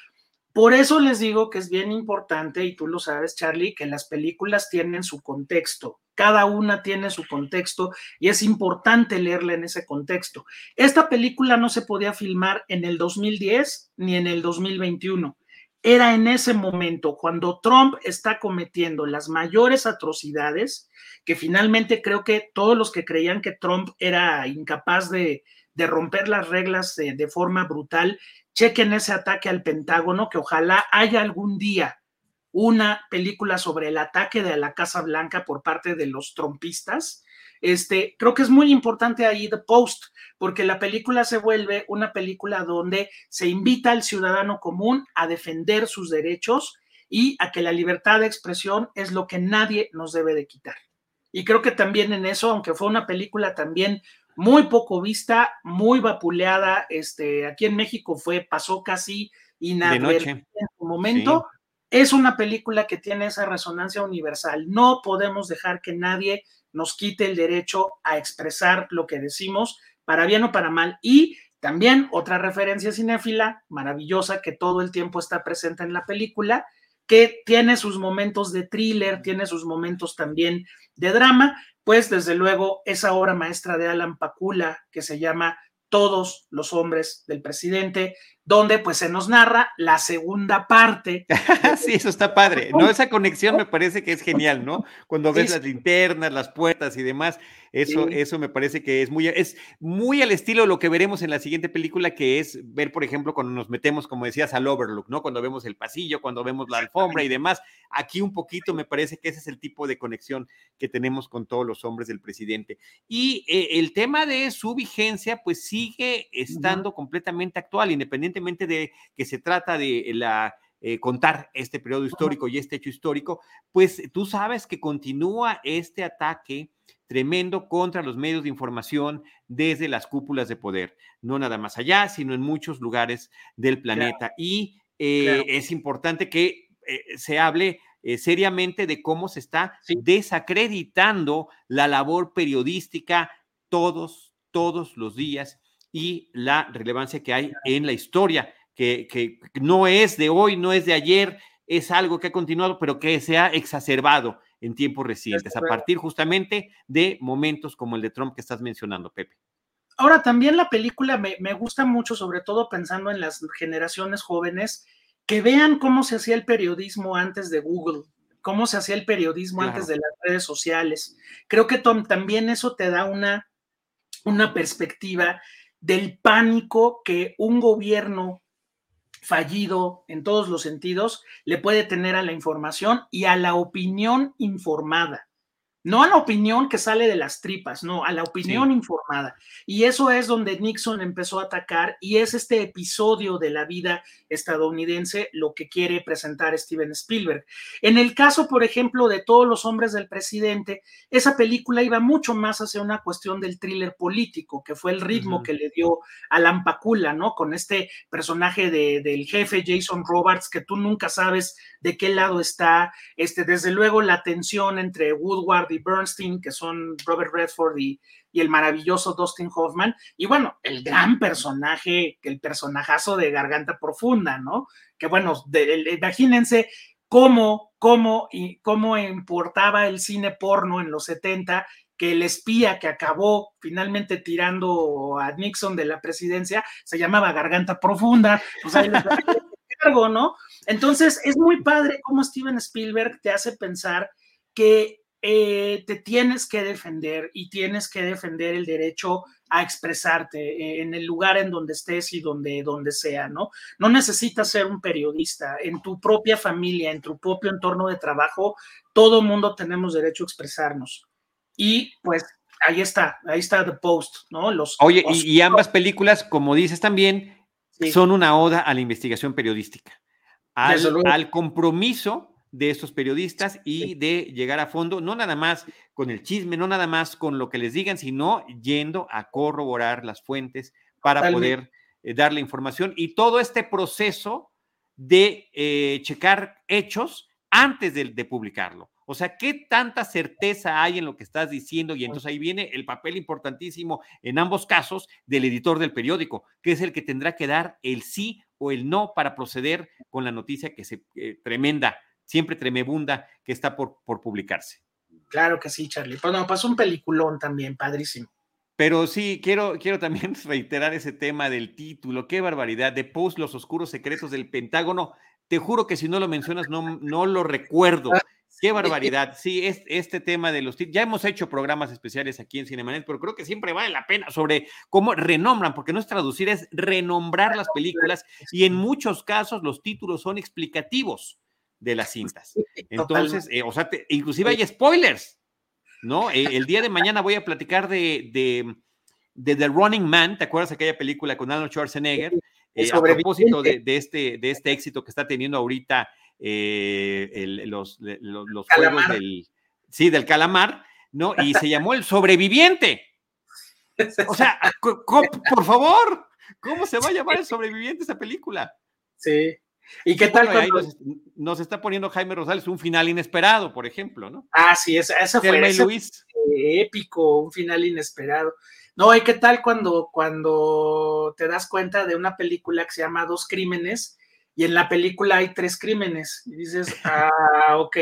Por eso les digo que es bien importante, y tú lo sabes, Charlie, que las películas tienen su contexto. Cada una tiene su contexto y es importante leerla en ese contexto. Esta película no se podía filmar en el 2010 ni en el 2021. Era en ese momento cuando Trump está cometiendo las mayores atrocidades, que finalmente creo que todos los que creían que Trump era incapaz de, romper las reglas de forma brutal chequen ese ataque al Pentágono, que ojalá haya algún día una película sobre el ataque de la Casa Blanca por parte de los trompistas. Este, creo que es muy importante ahí The Post, porque la película se vuelve una película donde se invita al ciudadano común a defender sus derechos y a que la libertad de expresión es lo que nadie nos debe de quitar. Y creo que también en eso, aunque fue una película también muy poco vista, muy vapuleada. Este, aquí en México fue, pasó casi inadvertida en su momento. Es una película que tiene esa resonancia universal. No podemos dejar que nadie nos quite el derecho a expresar lo que decimos, para bien o para mal. Y también otra referencia cinéfila maravillosa que todo el tiempo está presente en la película, que tiene sus momentos de thriller, tiene sus momentos también de drama, pues desde luego esa obra maestra de Alan Pakula que se llama Todos los hombres del presidente, donde pues se nos narra la segunda parte. *laughs* sí, eso está padre, ¿no? Esa conexión me parece que es genial, ¿no? Cuando ves las linternas, las puertas y demás, eso, eso me parece que es muy, es muy al estilo de lo que veremos en la siguiente película, que es ver, por ejemplo, cuando nos metemos, como decías, al Overlook, ¿no? Cuando vemos el pasillo, cuando vemos la alfombra y demás. Aquí un poquito me parece que ese es el tipo de conexión que tenemos con todos los hombres del presidente. Y eh, el tema de su vigencia, pues sigue estando completamente actual, independientemente de que se trata de la eh, contar este periodo histórico y este hecho histórico, pues tú sabes que continúa este ataque tremendo contra los medios de información desde las cúpulas de poder, no nada más allá, sino en muchos lugares del planeta. Y eh, es importante que eh, se hable seriamente de cómo se está desacreditando la labor periodística todos, todos los días y la relevancia que hay en la historia, que, que, no es de hoy, no es de ayer, es algo que ha continuado, pero que se ha exacerbado en tiempos recientes, a partir justamente de momentos como el de Trump que estás mencionando, Pepe. Ahora, también la película me, me gusta mucho, sobre todo pensando en las generaciones jóvenes, que vean cómo se hacía el periodismo antes de Google, cómo se hacía el periodismo antes de las redes sociales. Creo que Tom, también eso te da una, una perspectiva del pánico que un gobierno fallido en todos los sentidos le puede tener a la información y a la opinión informada no a la opinión que sale de las tripas, no, a la opinión informada. Y eso es donde Nixon empezó a atacar y es este episodio de la vida estadounidense lo que quiere presentar Steven Spielberg. En el caso, por ejemplo, de todos los hombres del presidente, esa película iba mucho más hacia una cuestión del thriller político, que fue el ritmo que le dio Alan Pakula, ¿no? Con este personaje de, del jefe Jason Roberts, que tú nunca sabes de qué lado está, este, desde luego la tensión entre Woodward y Bernstein, que son Robert Redford y, el maravilloso Dustin Hoffman, y bueno, el gran personaje, el personajazo de Garganta Profunda, ¿no? Que bueno, imagínense cómo, cómo, y cómo importaba el cine porno en los 70 que el espía que acabó finalmente tirando a Nixon de la presidencia se llamaba Garganta Profunda, pues ahí les ¿no? Entonces, es muy padre cómo Steven Spielberg te hace pensar que eh, te tienes que defender y tienes que defender el derecho a expresarte eh, en el lugar en donde estés y donde, donde sea, ¿no? No necesitas ser un periodista. En tu propia familia, en tu propio entorno de trabajo, todo mundo tenemos derecho a expresarnos. Y pues ahí está, ahí está The Post, ¿no? Los, Oye, y, ambas películas, como dices también, son una oda a la investigación periodística, al, al compromiso de estos periodistas y de llegar a fondo, no nada más con el chisme, no nada más con lo que les digan, sino yendo a corroborar las fuentes para poder eh, dar la información y todo este proceso de eh, checar hechos antes de, de, publicarlo. O sea, ¿qué tanta certeza hay en lo que estás diciendo? Y entonces ahí viene el papel importantísimo en ambos casos del editor del periódico, que es el que tendrá que dar el sí o el no para proceder con la noticia que se eh, tremenda siempre tremebunda que está por, por publicarse. Claro que sí, Charlie. Pues no, pasó un peliculón también, padrísimo. Pero sí, quiero, quiero también *laughs* reiterar ese tema del título. Qué barbaridad. De Post, los oscuros secretos del Pentágono. Te juro que si no lo mencionas, no, no lo recuerdo. Ah, Qué barbaridad. Sí, este tema de los títulos. Ya hemos hecho programas especiales aquí en Cinemanet, pero creo que siempre vale la pena sobre cómo renombran, porque no es traducir, es renombrar las películas. Y en muchos casos los títulos son explicativos de las cintas. Entonces, eh, o sea, inclusive hay spoilers, ¿no? Eh, el día de mañana voy a platicar de, de, The Running Man, ¿te acuerdas aquella película con Arnold Schwarzenegger? Eh, a propósito de, este, de este éxito que está teniendo ahorita los, los, juegos del, sí, del calamar, ¿no? Y se llamó El Sobreviviente. O sea, *laughs* por favor, ¿cómo se va a llamar El Sobreviviente esa película? Sí. ¿Y qué tal cuando... nos, está poniendo Jaime Rosales un final inesperado, por ejemplo, ¿no? Ah, sí, esa, fue Luis. épico, un final inesperado. No, ¿y qué tal cuando, cuando te das cuenta de una película que se llama Dos Crímenes y en la película hay tres crímenes? Y dices, *laughs* ah, ok.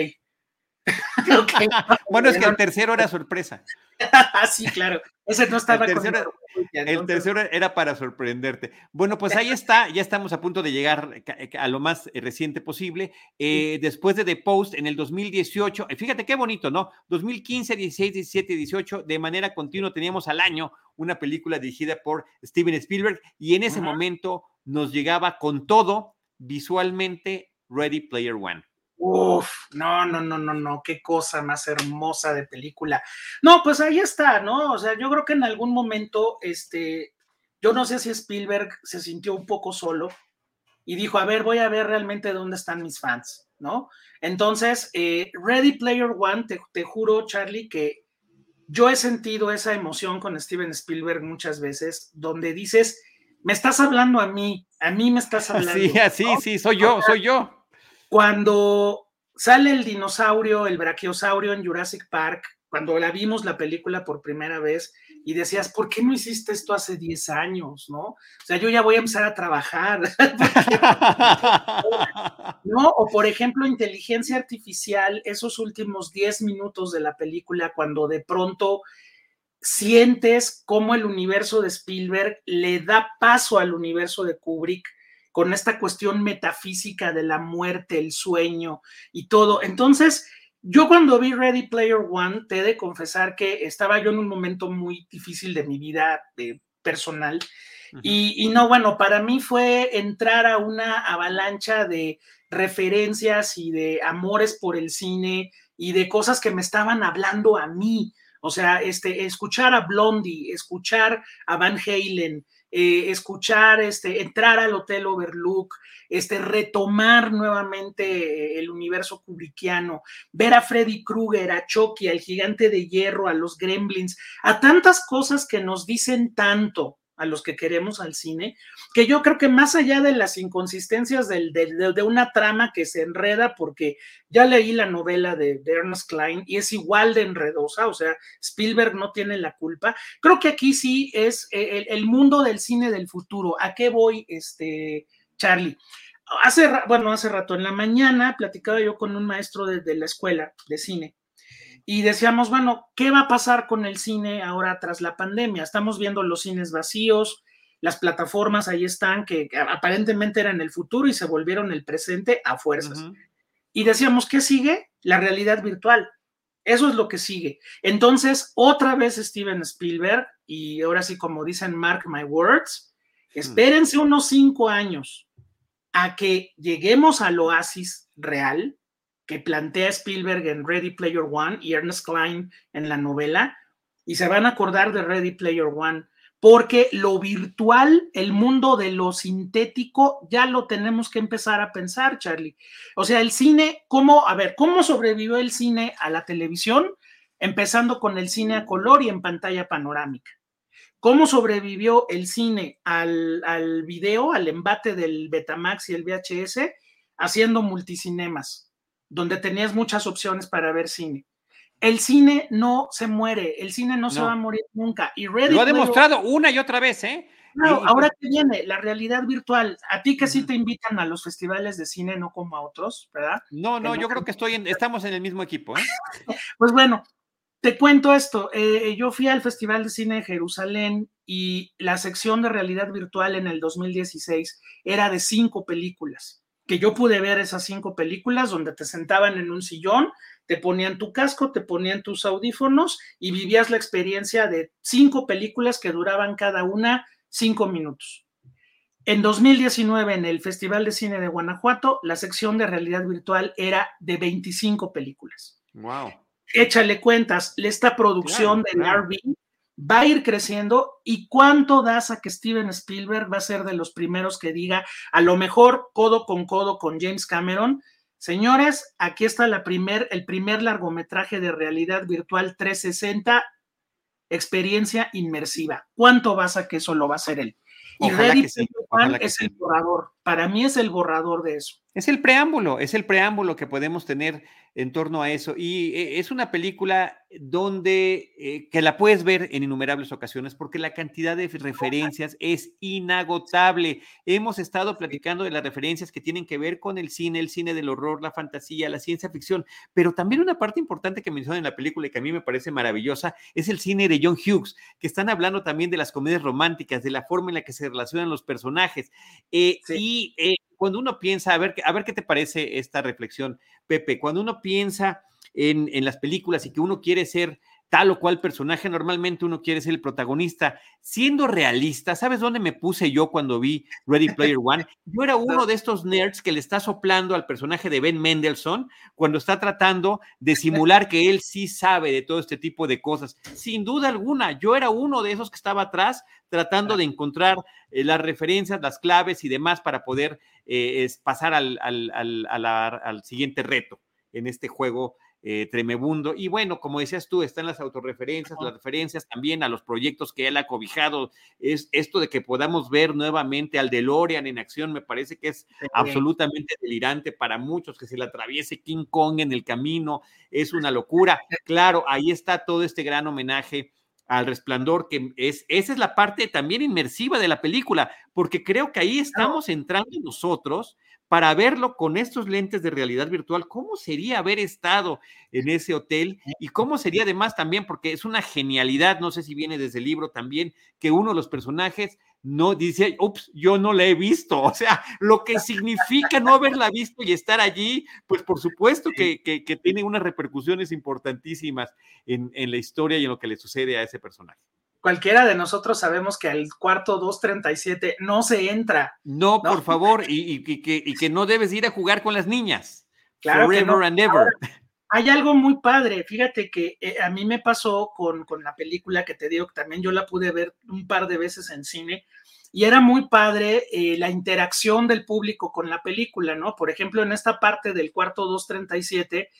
*laughs* bueno, es que el tercero era sorpresa. *laughs* sí, claro. Ese no estaba el tercero, el tercero era para sorprenderte. Bueno, pues ahí está, ya estamos a punto de llegar a lo más eh, reciente posible. Eh, después de The Post en el 2018, fíjate qué bonito, ¿no? 2015, 16, 17, 18, de manera continua teníamos al año una película dirigida por Steven Spielberg y en ese momento nos llegaba con todo visualmente Ready Player One. Uf, no, no, no, no, no, qué cosa más hermosa de película. No, pues ahí está, ¿no? O sea, yo creo que en algún momento, este, yo no sé si Spielberg se sintió un poco solo y dijo, a ver, voy a ver realmente dónde están mis fans, ¿no? Entonces, eh, Ready Player One, te, te juro, Charlie, que yo he sentido esa emoción con Steven Spielberg muchas veces, donde dices, me estás hablando a mí, a mí me estás *laughs* hablando. Sí, sí, sí, soy yo, soy yo. Cuando sale el dinosaurio, el brachiosaurio en Jurassic Park, cuando la vimos la película por primera vez y decías, ¿por qué no hiciste esto hace 10 años? ¿No? O sea, yo ya voy a empezar a trabajar. *laughs* ¿No? O por ejemplo, inteligencia artificial, esos últimos 10 minutos de la película, cuando de pronto sientes cómo el universo de Spielberg le da paso al universo de Kubrick con esta cuestión metafísica de la muerte, el sueño y todo. Entonces, yo cuando vi Ready Player One, te he de confesar que estaba yo en un momento muy difícil de mi vida eh, personal. y, no, bueno, para mí fue entrar a una avalancha de referencias y de amores por el cine y de cosas que me estaban hablando a mí. O sea, este, escuchar a Blondie, escuchar a Van Halen, eh, escuchar, este, entrar al Hotel Overlook, este, retomar nuevamente el universo kubrickiano, ver a Freddy Krueger, a Chucky, al gigante de hierro, a los gremlins, a tantas cosas que nos dicen tanto a los que queremos al cine, que yo creo que más allá de las inconsistencias de, una trama que se enreda, porque ya leí la novela de, Ernest Klein y es igual de enredosa, o sea, Spielberg no tiene la culpa, creo que aquí sí es eh, el, mundo del cine del futuro. ¿A qué voy, este, Charlie? Hace, bueno, hace rato en la mañana platicaba yo con un maestro de la escuela de cine y decíamos, bueno, ¿qué va a pasar con el cine ahora tras la pandemia? Estamos viendo los cines vacíos, las plataformas ahí están, que aparentemente eran el futuro y se volvieron el presente a fuerzas. Y decíamos, ¿qué sigue? La realidad virtual. Eso es lo que sigue. Entonces, otra vez Steven Spielberg, y ahora sí, como dicen Mark My Words, hmm. espérense unos cinco años a que lleguemos al oasis real, que plantea Spielberg en Ready Player One y Ernest Klein en la novela, y se van a acordar de Ready Player One, porque lo virtual, el mundo de lo sintético, ya lo tenemos que empezar a pensar, Charlie. O sea, el cine, ¿cómo, a ver, cómo sobrevivió el cine a la televisión? Empezando con el cine a color y en pantalla panorámica. ¿Cómo sobrevivió el cine al, al video, al embate del Betamax y el VHS? Haciendo multicinemas, donde tenías muchas opciones para ver cine el cine no se muere, el cine no, se va a morir nunca. Y Lo ha demostrado una y otra vez, ¿eh? Claro, ahora que viene la realidad virtual, a ti que sí te invitan a los festivales de cine, no como a otros, ¿verdad? No, no, yo creo que estoy en, estamos en el mismo equipo, ¿eh? *laughs* pues bueno, te cuento esto. Eh, yo fui al Festival de Cine de Jerusalén y la sección de realidad virtual en el 2016 era de cinco películas. Que yo pude ver esas cinco películas donde te sentaban en un sillón, te ponían tu casco, te ponían tus audífonos y vivías la experiencia de cinco películas que duraban cada una cinco minutos. En 2019, en el Festival de Cine de Guanajuato, la sección de realidad virtual era de 25 películas. Wow. Échale cuentas, esta producción de RV va a ir creciendo y cuánto das a que Steven Spielberg va a ser de los primeros que diga, a lo mejor codo con codo con James Cameron, Señores, aquí está la primer, el primer largometraje de realidad virtual 360, experiencia inmersiva. ¿Cuánto vas a que eso lo va a hacer él? Y Ready es el borrador. Para mí es el borrador de eso. Es el preámbulo, es el preámbulo que podemos tener en torno a eso. Y eh, es una película donde eh, que la puedes ver en innumerables ocasiones porque la cantidad de referencias es inagotable. Hemos estado platicando de las referencias que tienen que ver con el cine, el cine del horror, la fantasía, la ciencia ficción, pero también una parte importante que mencionan en la película y que a mí me parece maravillosa es el cine de John Hughes, que están hablando también de las comedias románticas, de la forma en la que se relacionan los personajes. Eh, y cuando uno piensa, a ver, a ver qué te parece esta reflexión, Pepe, cuando uno piensa en, en las películas y que uno quiere ser tal o cual personaje, normalmente uno quiere ser el protagonista. Siendo realista, ¿sabes dónde me puse yo cuando vi Ready Player *laughs* One? Yo era uno de estos nerds que le está soplando al personaje de Ben Mendelssohn cuando está tratando de simular que él sí sabe de todo este tipo de cosas. Sin duda alguna, yo era uno de esos que estaba atrás tratando de encontrar eh, las referencias, las claves y demás para poder eh, pasar al, al siguiente reto en este juego eh, tremebundo. Y bueno, como decías tú, están las autorreferencias, las referencias también a los proyectos que él ha cobijado. Es esto de que podamos ver nuevamente al DeLorean en acción, me parece que es absolutamente delirante para muchos, que se le atraviese King Kong en el camino, es una locura. Claro, ahí está todo este gran homenaje al resplandor, que es, esa es la parte también inmersiva de la película, porque creo que ahí estamos entrando nosotros para verlo con estos lentes de realidad virtual, ¿cómo sería haber estado en ese hotel? Y cómo sería además también, porque es una genialidad, no sé si viene desde el libro también, que uno de los personajes no dice, ups, yo no la he visto. *laughs* O sea, lo que significa no haberla visto y estar allí, pues por supuesto que, tiene unas repercusiones importantísimas en, en la historia y en lo que le sucede a ese personaje cualquiera de nosotros sabemos que al cuarto 237 no se entra. No, por favor, y, que, no debes ir a jugar con las niñas. Claro Forever and ever. Hay algo muy padre, fíjate que eh, a mí me pasó con, con, la película que te digo que también yo la pude ver un par de veces en cine y era muy padre eh, la interacción del público con la película, ¿no? Por ejemplo, en esta parte del cuarto 237,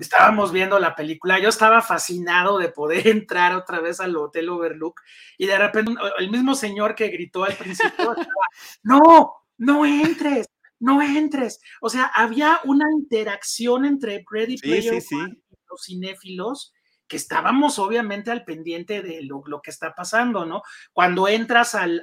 estábamos viendo la película, yo estaba fascinado de poder *laughs* entrar otra vez al Hotel Overlook y de repente el mismo señor que gritó al principio, *laughs* no, no entres, no entres. O sea, había una interacción entre Ready Player y los cinéfilos que estábamos obviamente al pendiente de lo, que está pasando, ¿no? Cuando entras al,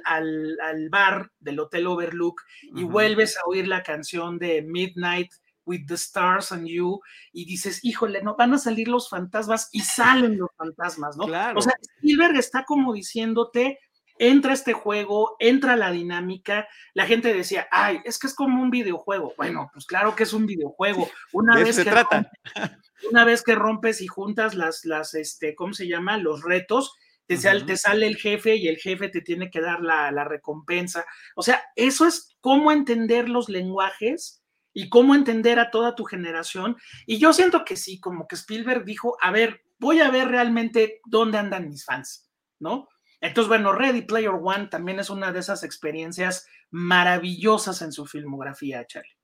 bar del Hotel Overlook y vuelves a oír la canción de Midnight with the Stars and You y dices, híjole, no van a salir los fantasmas y salen los fantasmas, ¿no? Claro. O sea, Spielberg está como diciéndote, entra este juego, entra la dinámica. La gente decía, ay, es que es como un videojuego. Bueno, pues claro que es un videojuego. *laughs* Una vez se trata. una vez que rompes y juntas las, las, este, ¿cómo se llama? Los retos, te, te sale el jefe y el jefe te tiene que dar la, la, recompensa. O sea, eso es cómo entender los lenguajes y cómo entender a toda tu generación. Y yo siento que sí, como que Spielberg dijo, a ver, voy a ver realmente dónde andan mis fans, ¿no? Entonces, bueno, Ready Player One también es una de esas experiencias maravillosas en su filmografía, Charlie.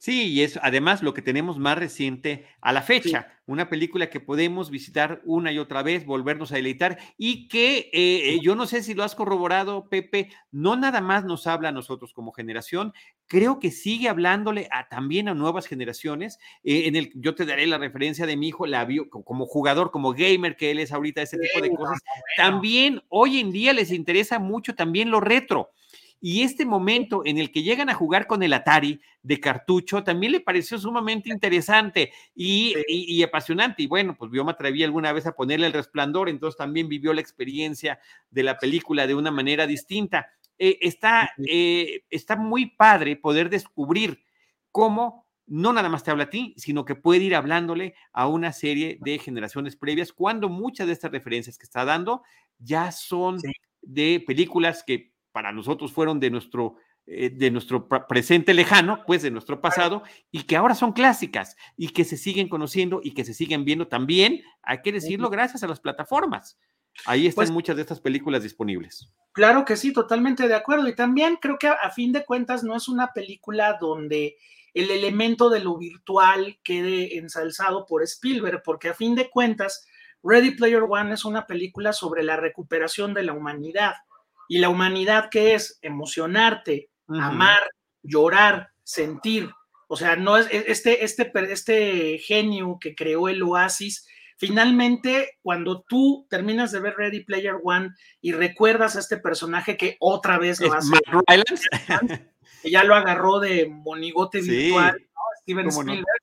Sí, y es además lo que tenemos más reciente a la fecha, una película que podemos visitar una y otra vez, volvernos a deleitar y que eh, eh, yo no sé si lo has corroborado, Pepe, no nada más nos habla a nosotros como generación, creo que sigue hablándole a, también a nuevas generaciones. Eh, en el, yo te daré la referencia de mi hijo, la vio como jugador, como gamer que él es ahorita, ese tipo de cosas. También hoy en día les interesa mucho también lo retro. Y este momento en el que llegan a jugar con el Atari de cartucho también le pareció sumamente interesante y, apasionante. Y bueno, pues yo me atreví alguna vez a ponerle el resplandor, entonces también vivió la experiencia de la película de una manera distinta. Eh, está, eh, está muy padre poder descubrir cómo no nada más te habla a ti, sino que puede ir hablándole a una serie de generaciones previas, cuando muchas de estas referencias que está dando ya son de películas que para nosotros fueron de nuestro, eh, de nuestro presente lejano, pues de nuestro pasado, y que ahora son clásicas y que se siguen conociendo y que se siguen viendo también, hay que decirlo, gracias a las plataformas. Ahí están pues muchas de estas películas disponibles. Claro que sí, totalmente de acuerdo. Y también creo que a fin de cuentas no es una película donde el elemento de lo virtual quede ensalzado por Spielberg, porque a fin de cuentas, Ready Player One es una película sobre la recuperación de la humanidad. Y la humanidad, ¿qué es? Emocionarte, amar, llorar, sentir. O sea, no es e, este, este, este genio que creó el oasis. Finalmente, cuando tú terminas de ver Ready Player One y recuerdas a este personaje que otra vez lo hace, que ya lo agarró de monigote virtual, Steven Spielberg,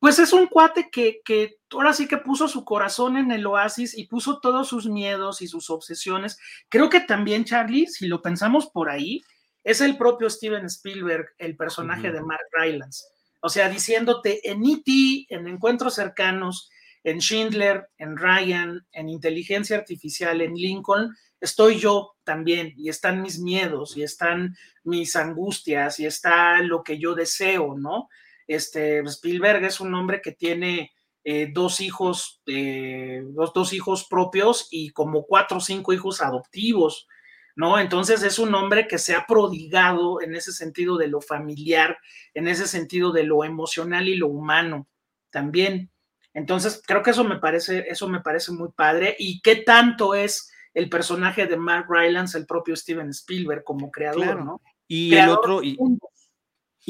pues es un cuate que, que ahora sí que puso su corazón en el oasis y puso todos sus miedos y sus obsesiones. Creo que también, Charlie, si lo pensamos por ahí, es el propio Steven Spielberg, el personaje de Mark Rylance. O sea, diciéndote en E.T., en Encuentros Cercanos, en Schindler, en Ryan, en Inteligencia Artificial, en Lincoln, estoy yo también y están mis miedos y están mis angustias y está lo que yo deseo, ¿no? Este, Spielberg es un hombre que tiene eh, dos hijos, eh, dos, hijos propios y como cuatro o cinco hijos adoptivos, ¿no? Entonces es un hombre que se ha prodigado en ese sentido de lo familiar, en ese sentido de lo emocional y lo humano también. Entonces creo que eso me parece, eso me parece muy padre. ¿Y qué tanto es el personaje de Mark Rylance, el propio Steven Spielberg como creador, ¿no? Y el otro, y,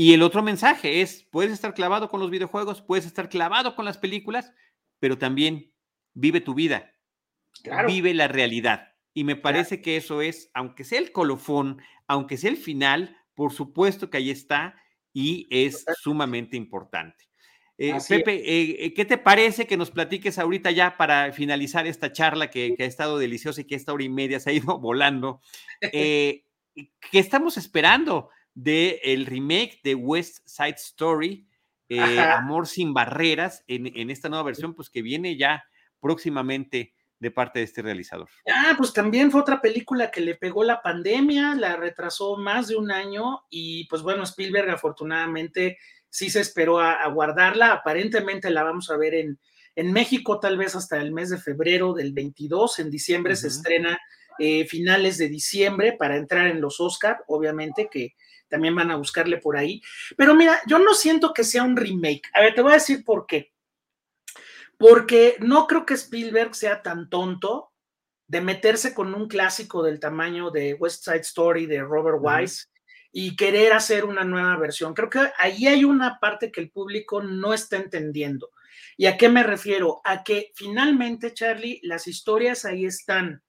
y el otro mensaje es, puedes estar clavado con los videojuegos, puedes estar clavado con las películas, pero también vive tu vida, vive la realidad. Y me parece que eso es, aunque sea el colofón, aunque sea el final, por supuesto que ahí está y es sumamente importante. Eh, Pepe, eh, eh, ¿qué te parece que nos platiques ahorita ya para finalizar esta charla que, ha estado deliciosa y que esta hora y media se ha ido *laughs* volando? *laughs* ¿Qué estamos esperando? Del el remake de West Side Story, eh, Amor sin Barreras, en, esta nueva versión, pues que viene ya próximamente de parte de este realizador. Ah, pues también fue otra película que le pegó la pandemia, la retrasó más de un año y pues bueno, Spielberg afortunadamente sí se esperó a, guardarla, aparentemente la vamos a ver en, en, México tal vez hasta el mes de febrero del 22, en diciembre se estrena eh, finales de diciembre para entrar en los Oscar, obviamente que también van a buscarle por ahí. Pero mira, yo no siento que sea un remake. A ver, te voy a decir por qué. Porque no creo que Spielberg sea tan tonto de meterse con un clásico del tamaño de West Side Story de Robert Wise y querer hacer una nueva versión. Creo que ahí hay una parte que el público no está entendiendo. ¿Y a qué me refiero? A que finalmente, Charlie, las historias ahí están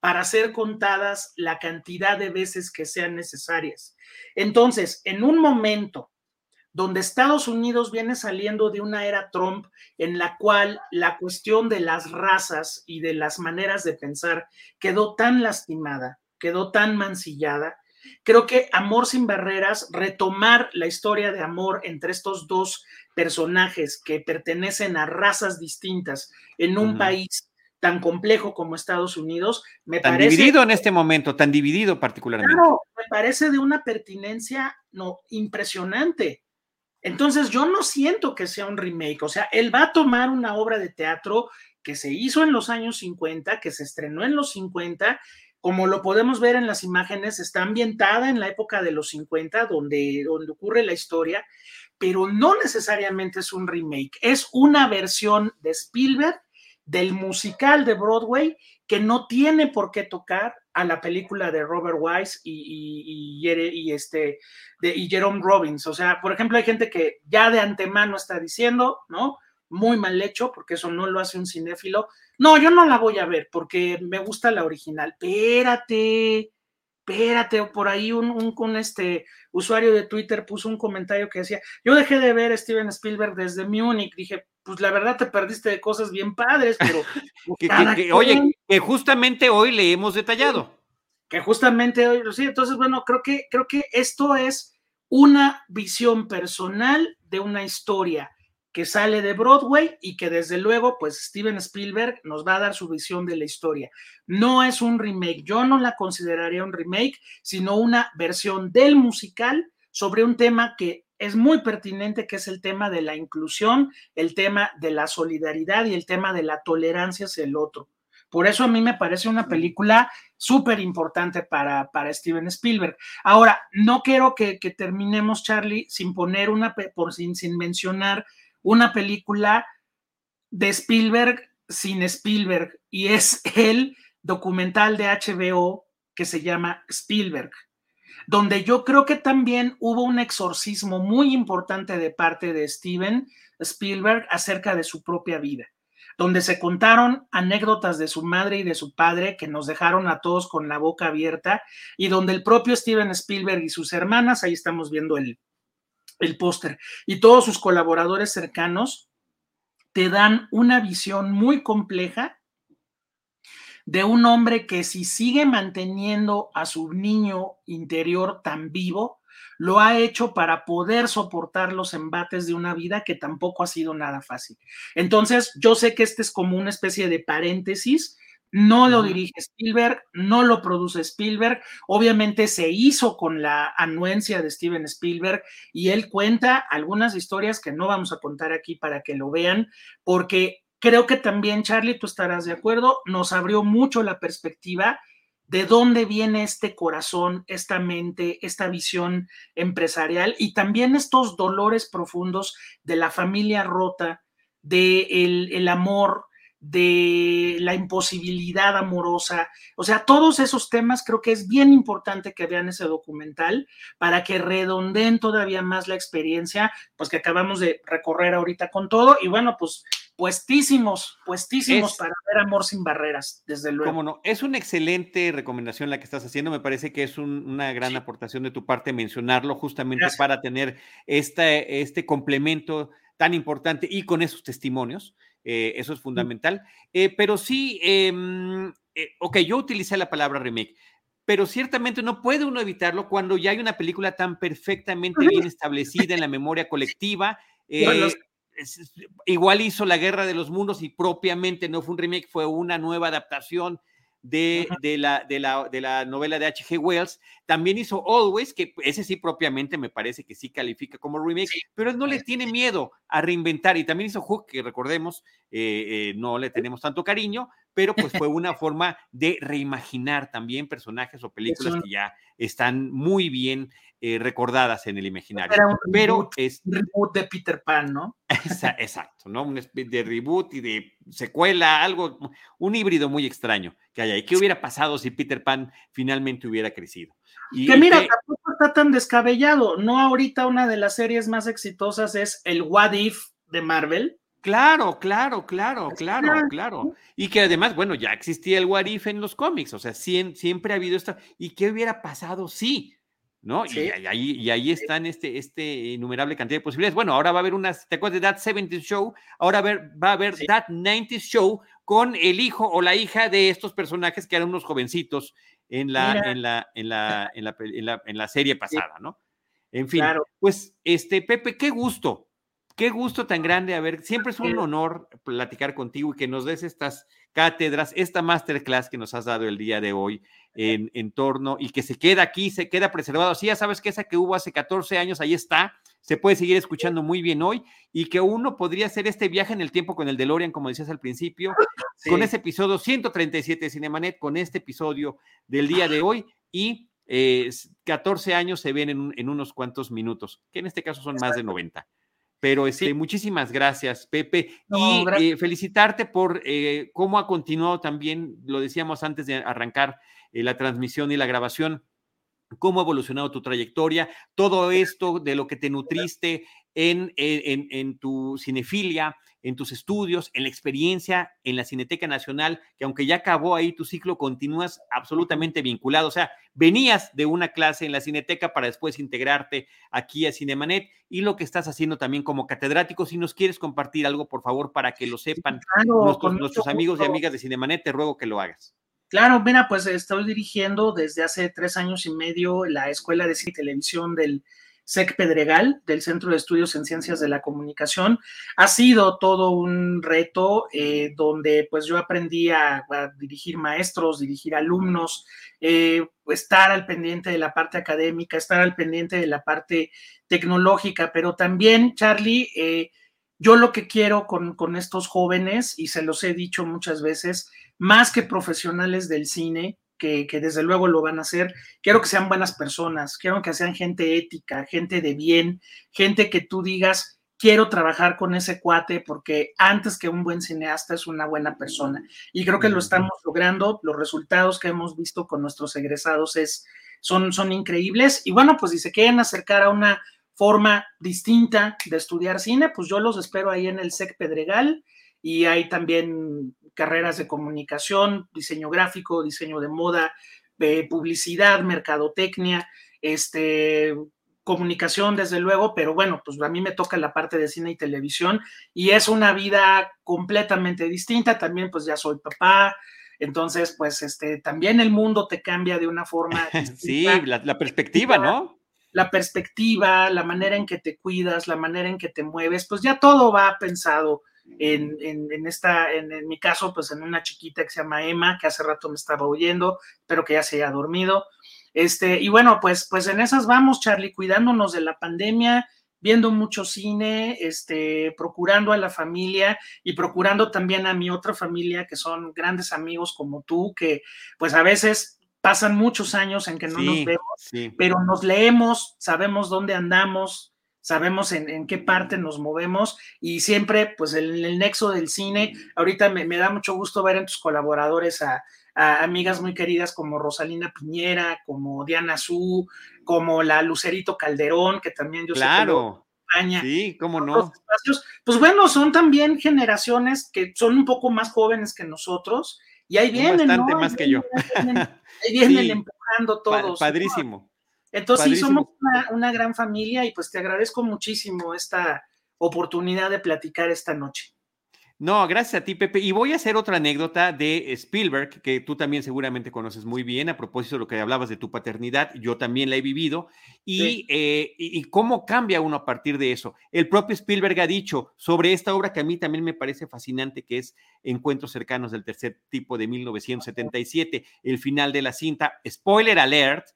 para ser contadas la cantidad de veces que sean necesarias. Entonces, en un momento donde Estados Unidos viene saliendo de una era Trump en la cual la cuestión de las razas y de las maneras de pensar quedó tan lastimada, quedó tan mancillada, creo que Amor sin Barreras, retomar la historia de amor entre estos dos personajes que pertenecen a razas distintas en un país tan complejo como Estados Unidos, me tan dividido en este momento, tan dividido particularmente. Claro, me parece de una pertinencia no impresionante. Entonces yo no siento que sea un remake, o sea, él va a tomar una obra de teatro que se hizo en los años 50, que se estrenó en los 50, como lo podemos ver en las imágenes, está ambientada en la época de los 50, donde, donde ocurre la historia, pero no necesariamente es un remake, es una versión de Spielberg del musical de Broadway que no tiene por qué tocar a la película de Robert Wise y, y, este, de, Jerome Robbins. O sea, por ejemplo, hay gente que ya de antemano está diciendo, ¿no? Muy mal hecho, porque eso no lo hace un cinéfilo. No, yo no la voy a ver porque me gusta la original. Espérate, espérate, por ahí un, un, este usuario de Twitter puso un comentario que decía, yo dejé de ver a Steven Spielberg desde Múnich, dije, pues la verdad te perdiste de cosas bien padres, pero... *laughs* que, oye, que justamente hoy le hemos detallado. Que justamente hoy, sí, entonces, bueno, creo que, creo que esto es una visión personal de una historia que sale de Broadway y que desde luego, pues Steven Spielberg nos va a dar su visión de la historia. No es un remake, yo no la consideraría un remake, sino una versión del musical sobre un tema que es muy pertinente, que es el tema de la inclusión, el tema de la solidaridad y el tema de la tolerancia hacia el otro. Por eso a mí me parece una película súper importante para, para Steven Spielberg. Ahora, no quiero que, terminemos, Charlie, sin poner una, por sin, sin mencionar una película de Spielberg sin Spielberg y es el documental de HBO que se llama Spielberg, donde yo creo que también hubo un exorcismo muy importante de parte de Steven Spielberg acerca de su propia vida, donde se contaron anécdotas de su madre y de su padre que nos dejaron a todos con la boca abierta y donde el propio Steven Spielberg y sus hermanas, ahí estamos viendo el, el póster, y todos sus colaboradores cercanos te dan una visión muy compleja de un hombre que si sigue manteniendo a su niño interior tan vivo, lo ha hecho para poder soportar los embates de una vida que tampoco ha sido nada fácil. Entonces, yo sé que este es como una especie de paréntesis. No lo dirige Spielberg, no lo produce Spielberg, obviamente se hizo con la anuencia de Steven Spielberg y él cuenta algunas historias que no vamos a contar aquí para que lo vean, porque creo que también, Charlie, tú estarás de acuerdo, nos abrió mucho la perspectiva de dónde viene este corazón, esta mente, esta visión empresarial y también estos dolores profundos de la familia rota, de el amor, de la imposibilidad amorosa, o sea, todos esos temas creo que es bien importante que vean ese documental para que redondeen todavía más la experiencia, pues que acabamos de recorrer ahorita con todo. Y bueno, pues puestísimos, puestísimos para ver Amor sin Barreras, desde luego. Cómo no, es una excelente recomendación la que estás haciendo, me parece que es una gran aportación de tu parte mencionarlo justamente para tener este, este complemento tan importante y con esos testimonios eh, eso es fundamental. Eh, pero sí, em, eh, ok, yo utilicé la palabra remake, pero ciertamente no puede uno evitarlo cuando ya hay una película tan perfectamente bien establecida en la memoria colectiva. Igual hizo La Guerra de los Mundos y propiamente no fue un remake, fue una nueva adaptación de, la, de, la, de la novela de H.G. Wells. También hizo Always, que ese sí propiamente me parece que sí califica como remake, pero él no le tiene miedo a reinventar. Y también hizo Hook, que recordemos, eh, eh, no le tenemos tanto cariño, pero pues fue *laughs* una forma de reimaginar también personajes o películas que ya están muy bien eh, recordadas en el imaginario. pero es un reboot de Peter Pan, ¿no? *laughs* Exacto, ¿no? Un de reboot y de secuela, algo, un híbrido muy extraño que hay ahí. ¿Qué hubiera pasado si Peter Pan finalmente hubiera crecido? Y que mira, tampoco está tan descabellado. No ahorita una de las series más exitosas es el What If de Marvel. Claro, claro, claro, claro, claro. Y que además, bueno, ya existía el What If en los cómics, o sea, siempre ha habido esto. ¿Y qué hubiera pasado si? ¿no? Y, ahí, y ahí están este, este innumerable cantidad de posibilidades. Bueno, ahora va a haber unas, ¿te acuerdas de That 70 Show? Ahora va a haber That 90 Show con el hijo o la hija de estos personajes que eran unos jovencitos en la, en la, en la, en la, en la, serie pasada, ¿no? En fin, pues, este, Pepe, qué gusto, qué gusto tan grande. A ver, siempre es un honor platicar contigo y que nos des estas cátedras, esta masterclass que nos has dado el día de hoy en, torno y que se queda aquí, se queda preservado. Sí, ya sabes que esa que hubo hace 14 años, ahí está, se puede seguir escuchando muy bien hoy y que uno podría hacer este viaje en el tiempo con el DeLorean, como decías al principio, *laughs* con ese episodio 137 de Cinemanet, con este episodio del día de hoy y 14 años se ven en, unos cuantos minutos, que en este caso son más de 90. Pero este, muchísimas gracias, Pepe. y eh, felicitarte por eh, cómo ha continuado también, lo decíamos antes de arrancar eh, la transmisión y la grabación, cómo ha evolucionado tu trayectoria, todo esto de lo que te nutriste en, en, en, tu cinefilia, en tus estudios, en la experiencia en la Cineteca Nacional, que aunque ya acabó ahí tu ciclo, continúas absolutamente vinculado. O sea, venías de una clase en la Cineteca para después integrarte aquí a Cinemanet y lo que estás haciendo también como catedrático. Si nos quieres compartir algo, por favor, para que lo sepan nuestros, nuestros amigos y amigas de Cinemanet, te ruego que lo hagas. Claro, mira, pues estoy dirigiendo desde hace tres años y medio la Escuela de Cine y Televisión del SEC Pedregal, del Centro de Estudios en Ciencias de la Comunicación. Ha sido todo un reto eh, donde pues yo aprendí a, dirigir maestros, dirigir alumnos, eh, estar al pendiente de la parte académica, estar al pendiente de la parte tecnológica, pero también, Charlie, eh, yo lo que quiero con, con estos jóvenes, y se los he dicho muchas veces, más que profesionales del cine, que, desde luego lo van a hacer, quiero que sean buenas personas, quiero que sean gente ética, gente de bien, gente que tú digas, quiero trabajar con ese cuate porque antes que un buen cineasta es una buena persona. Y creo que lo estamos logrando, los resultados que hemos visto con nuestros egresados es, son, son increíbles. Y bueno, pues si se quieren acercar a una forma distinta de estudiar cine, pues yo los espero ahí en el SEC Pedregal y hay también carreras de comunicación, diseño gráfico, diseño de moda, eh, publicidad, mercadotecnia, este, comunicación, desde luego, pero bueno, pues a mí me toca la parte de cine y televisión y es una vida completamente distinta. También, pues ya soy papá, entonces, pues este, también el mundo te cambia de una forma. *laughs* sí, la, perspectiva, ¿no? La perspectiva, la manera en que te cuidas, la manera en que te mueves, pues ya todo va pensado en, en, esta, en, mi caso, pues en una chiquita que se llama Emma, que hace rato me estaba oyendo, pero que ya se haya dormido. Este, y bueno, pues, pues en esas vamos, Charlie, cuidándonos de la pandemia, viendo mucho cine, este, procurando a la familia y procurando también a mi otra familia, que son grandes amigos como tú, que pues a veces pasan muchos años en que no nos vemos, pero nos leemos, sabemos dónde andamos, sabemos en, qué parte nos movemos y siempre, pues, el, el nexo del cine. Ahorita me, da mucho gusto ver en tus colaboradores a, amigas muy queridas como Rosalina Piñera, como Diana Su, como la Lucerito Calderón, que también yo claro. sé Sí, cómo no. Pues bueno, son también generaciones que son un poco más jóvenes que nosotros y ahí vienen. Bastante más que yo. Ahí *laughs* vienen, empujando todos. padrísimo. Entonces, sí, somos una, gran familia y pues te agradezco muchísimo esta oportunidad de platicar esta noche. No, gracias a ti, Pepe. Y voy a hacer otra anécdota de Spielberg, que tú también seguramente conoces muy bien, a propósito de lo que hablabas de tu paternidad, yo también la he vivido, y, eh, y, cómo cambia uno a partir de eso. El propio Spielberg ha dicho sobre esta obra que a mí también me parece fascinante, que es Encuentros cercanos del tercer tipo de 1977, el final de la cinta, spoiler alert,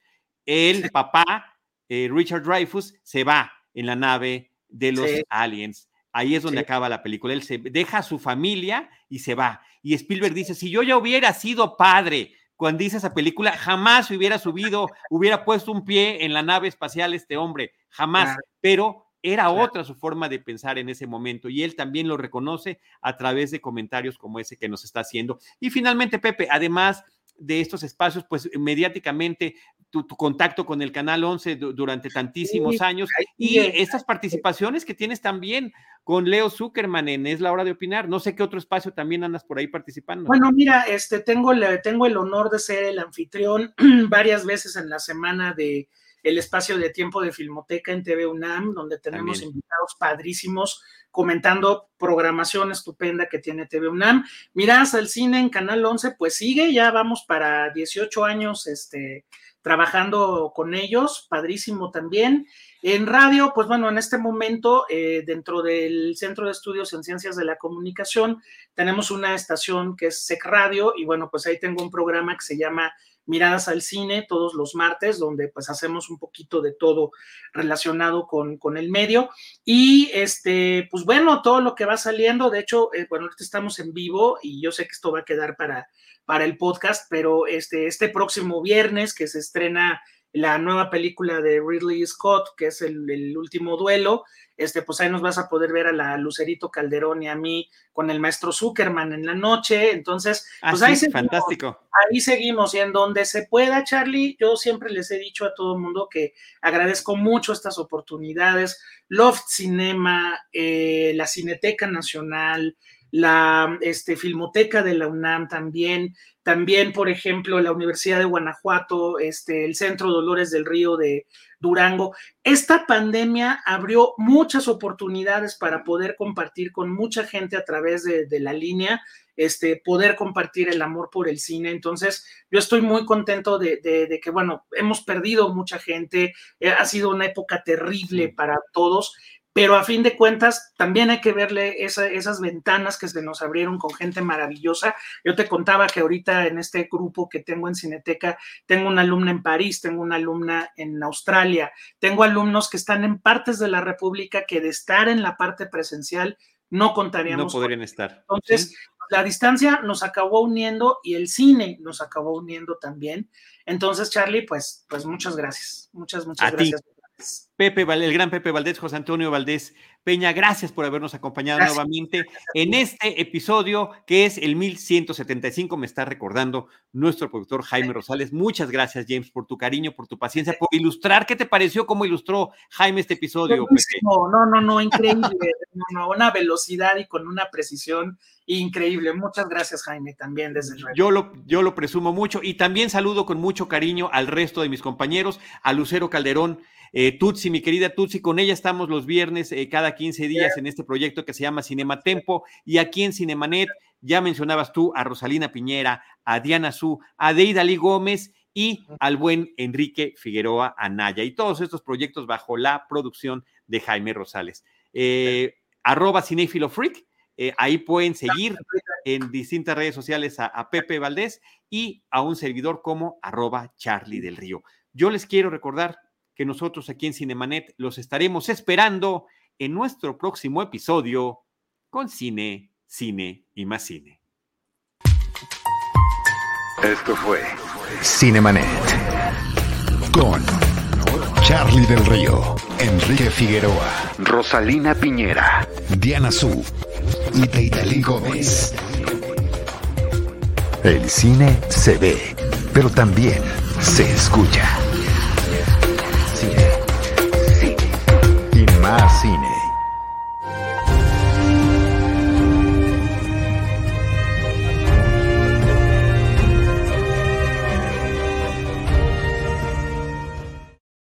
el papá, eh, Richard Dreyfus, se va en la nave de los aliens. Ahí es donde acaba la película. Él se deja a su familia y se va. Y Spielberg dice, si yo ya hubiera sido padre cuando hice esa película, jamás hubiera subido, hubiera puesto un pie en la nave espacial este hombre, jamás. Pero era otra su forma de pensar en ese momento y él también lo reconoce a través de comentarios como ese que nos está haciendo. Y finalmente, Pepe, además de estos espacios, pues mediáticamente tu, contacto con el Canal 11 durante tantísimos años y estas participaciones que tienes también con Leo Zuckerman en Es la hora de opinar. No sé qué otro espacio también andas por ahí participando. Bueno, mira, este tengo, tengo el honor de ser el anfitrión *clears throat* varias veces en la semana de el espacio de tiempo de Filmoteca en TV UNAM, donde tenemos invitados padrísimos comentando programación estupenda que tiene TV UNAM. Miras al cine en Canal 11, pues sigue, ya vamos para 18 años este, trabajando con ellos, padrísimo también. En radio, pues bueno, en este momento, eh, dentro del Centro de Estudios en Ciencias de la Comunicación, tenemos una estación que es SEC Radio y bueno, pues ahí tengo un programa que se llama Miradas al Cine todos los martes, donde pues hacemos un poquito de todo relacionado con, con el medio. Y este, pues bueno, todo lo que va saliendo, de hecho, eh, bueno, ahorita estamos en vivo y yo sé que esto va a quedar para, para el podcast, pero este, este próximo viernes que se estrena la nueva película de Ridley Scott, que es el, último duelo, este, pues ahí nos vas a poder ver a la Lucerito Calderón y a mí con el maestro Zuckerman en la noche. Entonces, pues ahí seguimos, fantástico. Ahí seguimos y en donde se pueda, Charlie, yo siempre les he dicho a todo el mundo que agradezco mucho estas oportunidades. Loft Cinema, eh, la Cineteca Nacional, la este, Filmoteca de la UNAM también, también, por ejemplo, la Universidad de Guanajuato, este, el Centro Dolores del Río de Durango. Esta pandemia abrió muchas oportunidades para poder compartir con mucha gente a través de, la línea, este, poder compartir el amor por el cine. Entonces, yo estoy muy contento de, de que, bueno, hemos perdido mucha gente, eh, ha sido una época terrible para todos, pero a fin de cuentas también hay que verle esas ventanas que se nos abrieron con gente maravillosa. Yo te contaba que ahorita en este grupo que tengo en Cineteca, tengo una alumna en París, tengo una alumna en Australia, tengo alumnos que están en partes de la República que de estar en la parte presencial no contaríamos. No podrían estar. Entonces, la distancia nos acabó uniendo y el cine nos acabó uniendo también. Entonces, Charlie, pues, pues muchas gracias. Muchas, muchas gracias. Pepe, el gran Pepe Valdés, José Antonio Valdés Peña, gracias por habernos acompañado nuevamente en este episodio que es el 1175, me está recordando nuestro productor Jaime Rosales. Muchas gracias, James, por tu cariño, por tu paciencia, por ilustrar. ¿Qué te pareció cómo ilustró Jaime este episodio? No, no, no, no, increíble. *laughs* una velocidad y con una precisión increíble. Muchas gracias, Jaime, también desde el Yo lo, yo lo presumo mucho y también saludo con mucho cariño al resto de mis compañeros, a Lucero Calderón eh, Tutsi, mi querida Tutsi, con ella estamos los viernes eh, cada 15 días en este proyecto que se llama Cinema Tempo y aquí en Cinemanet ya mencionabas tú a Rosalina Piñera, a Diana Su, a Deida Lee Gómez y al buen Enrique Figueroa Anaya y todos estos proyectos bajo la producción de Jaime Rosales. Eh, arroba Cinéfilo Freak, ahí pueden seguir en distintas redes sociales a, a, Pepe Valdés y a un servidor como arroba Charlie del Río. Yo les quiero recordar que nosotros aquí en Cinemanet los estaremos esperando en nuestro próximo episodio con cine, cine y más cine. Esto fue Cinemanet con Charlie del Río, Enrique Figueroa, Rosalina Piñera, Diana Su y Teitali Gómez. El cine se ve, pero también se escucha. Más cine.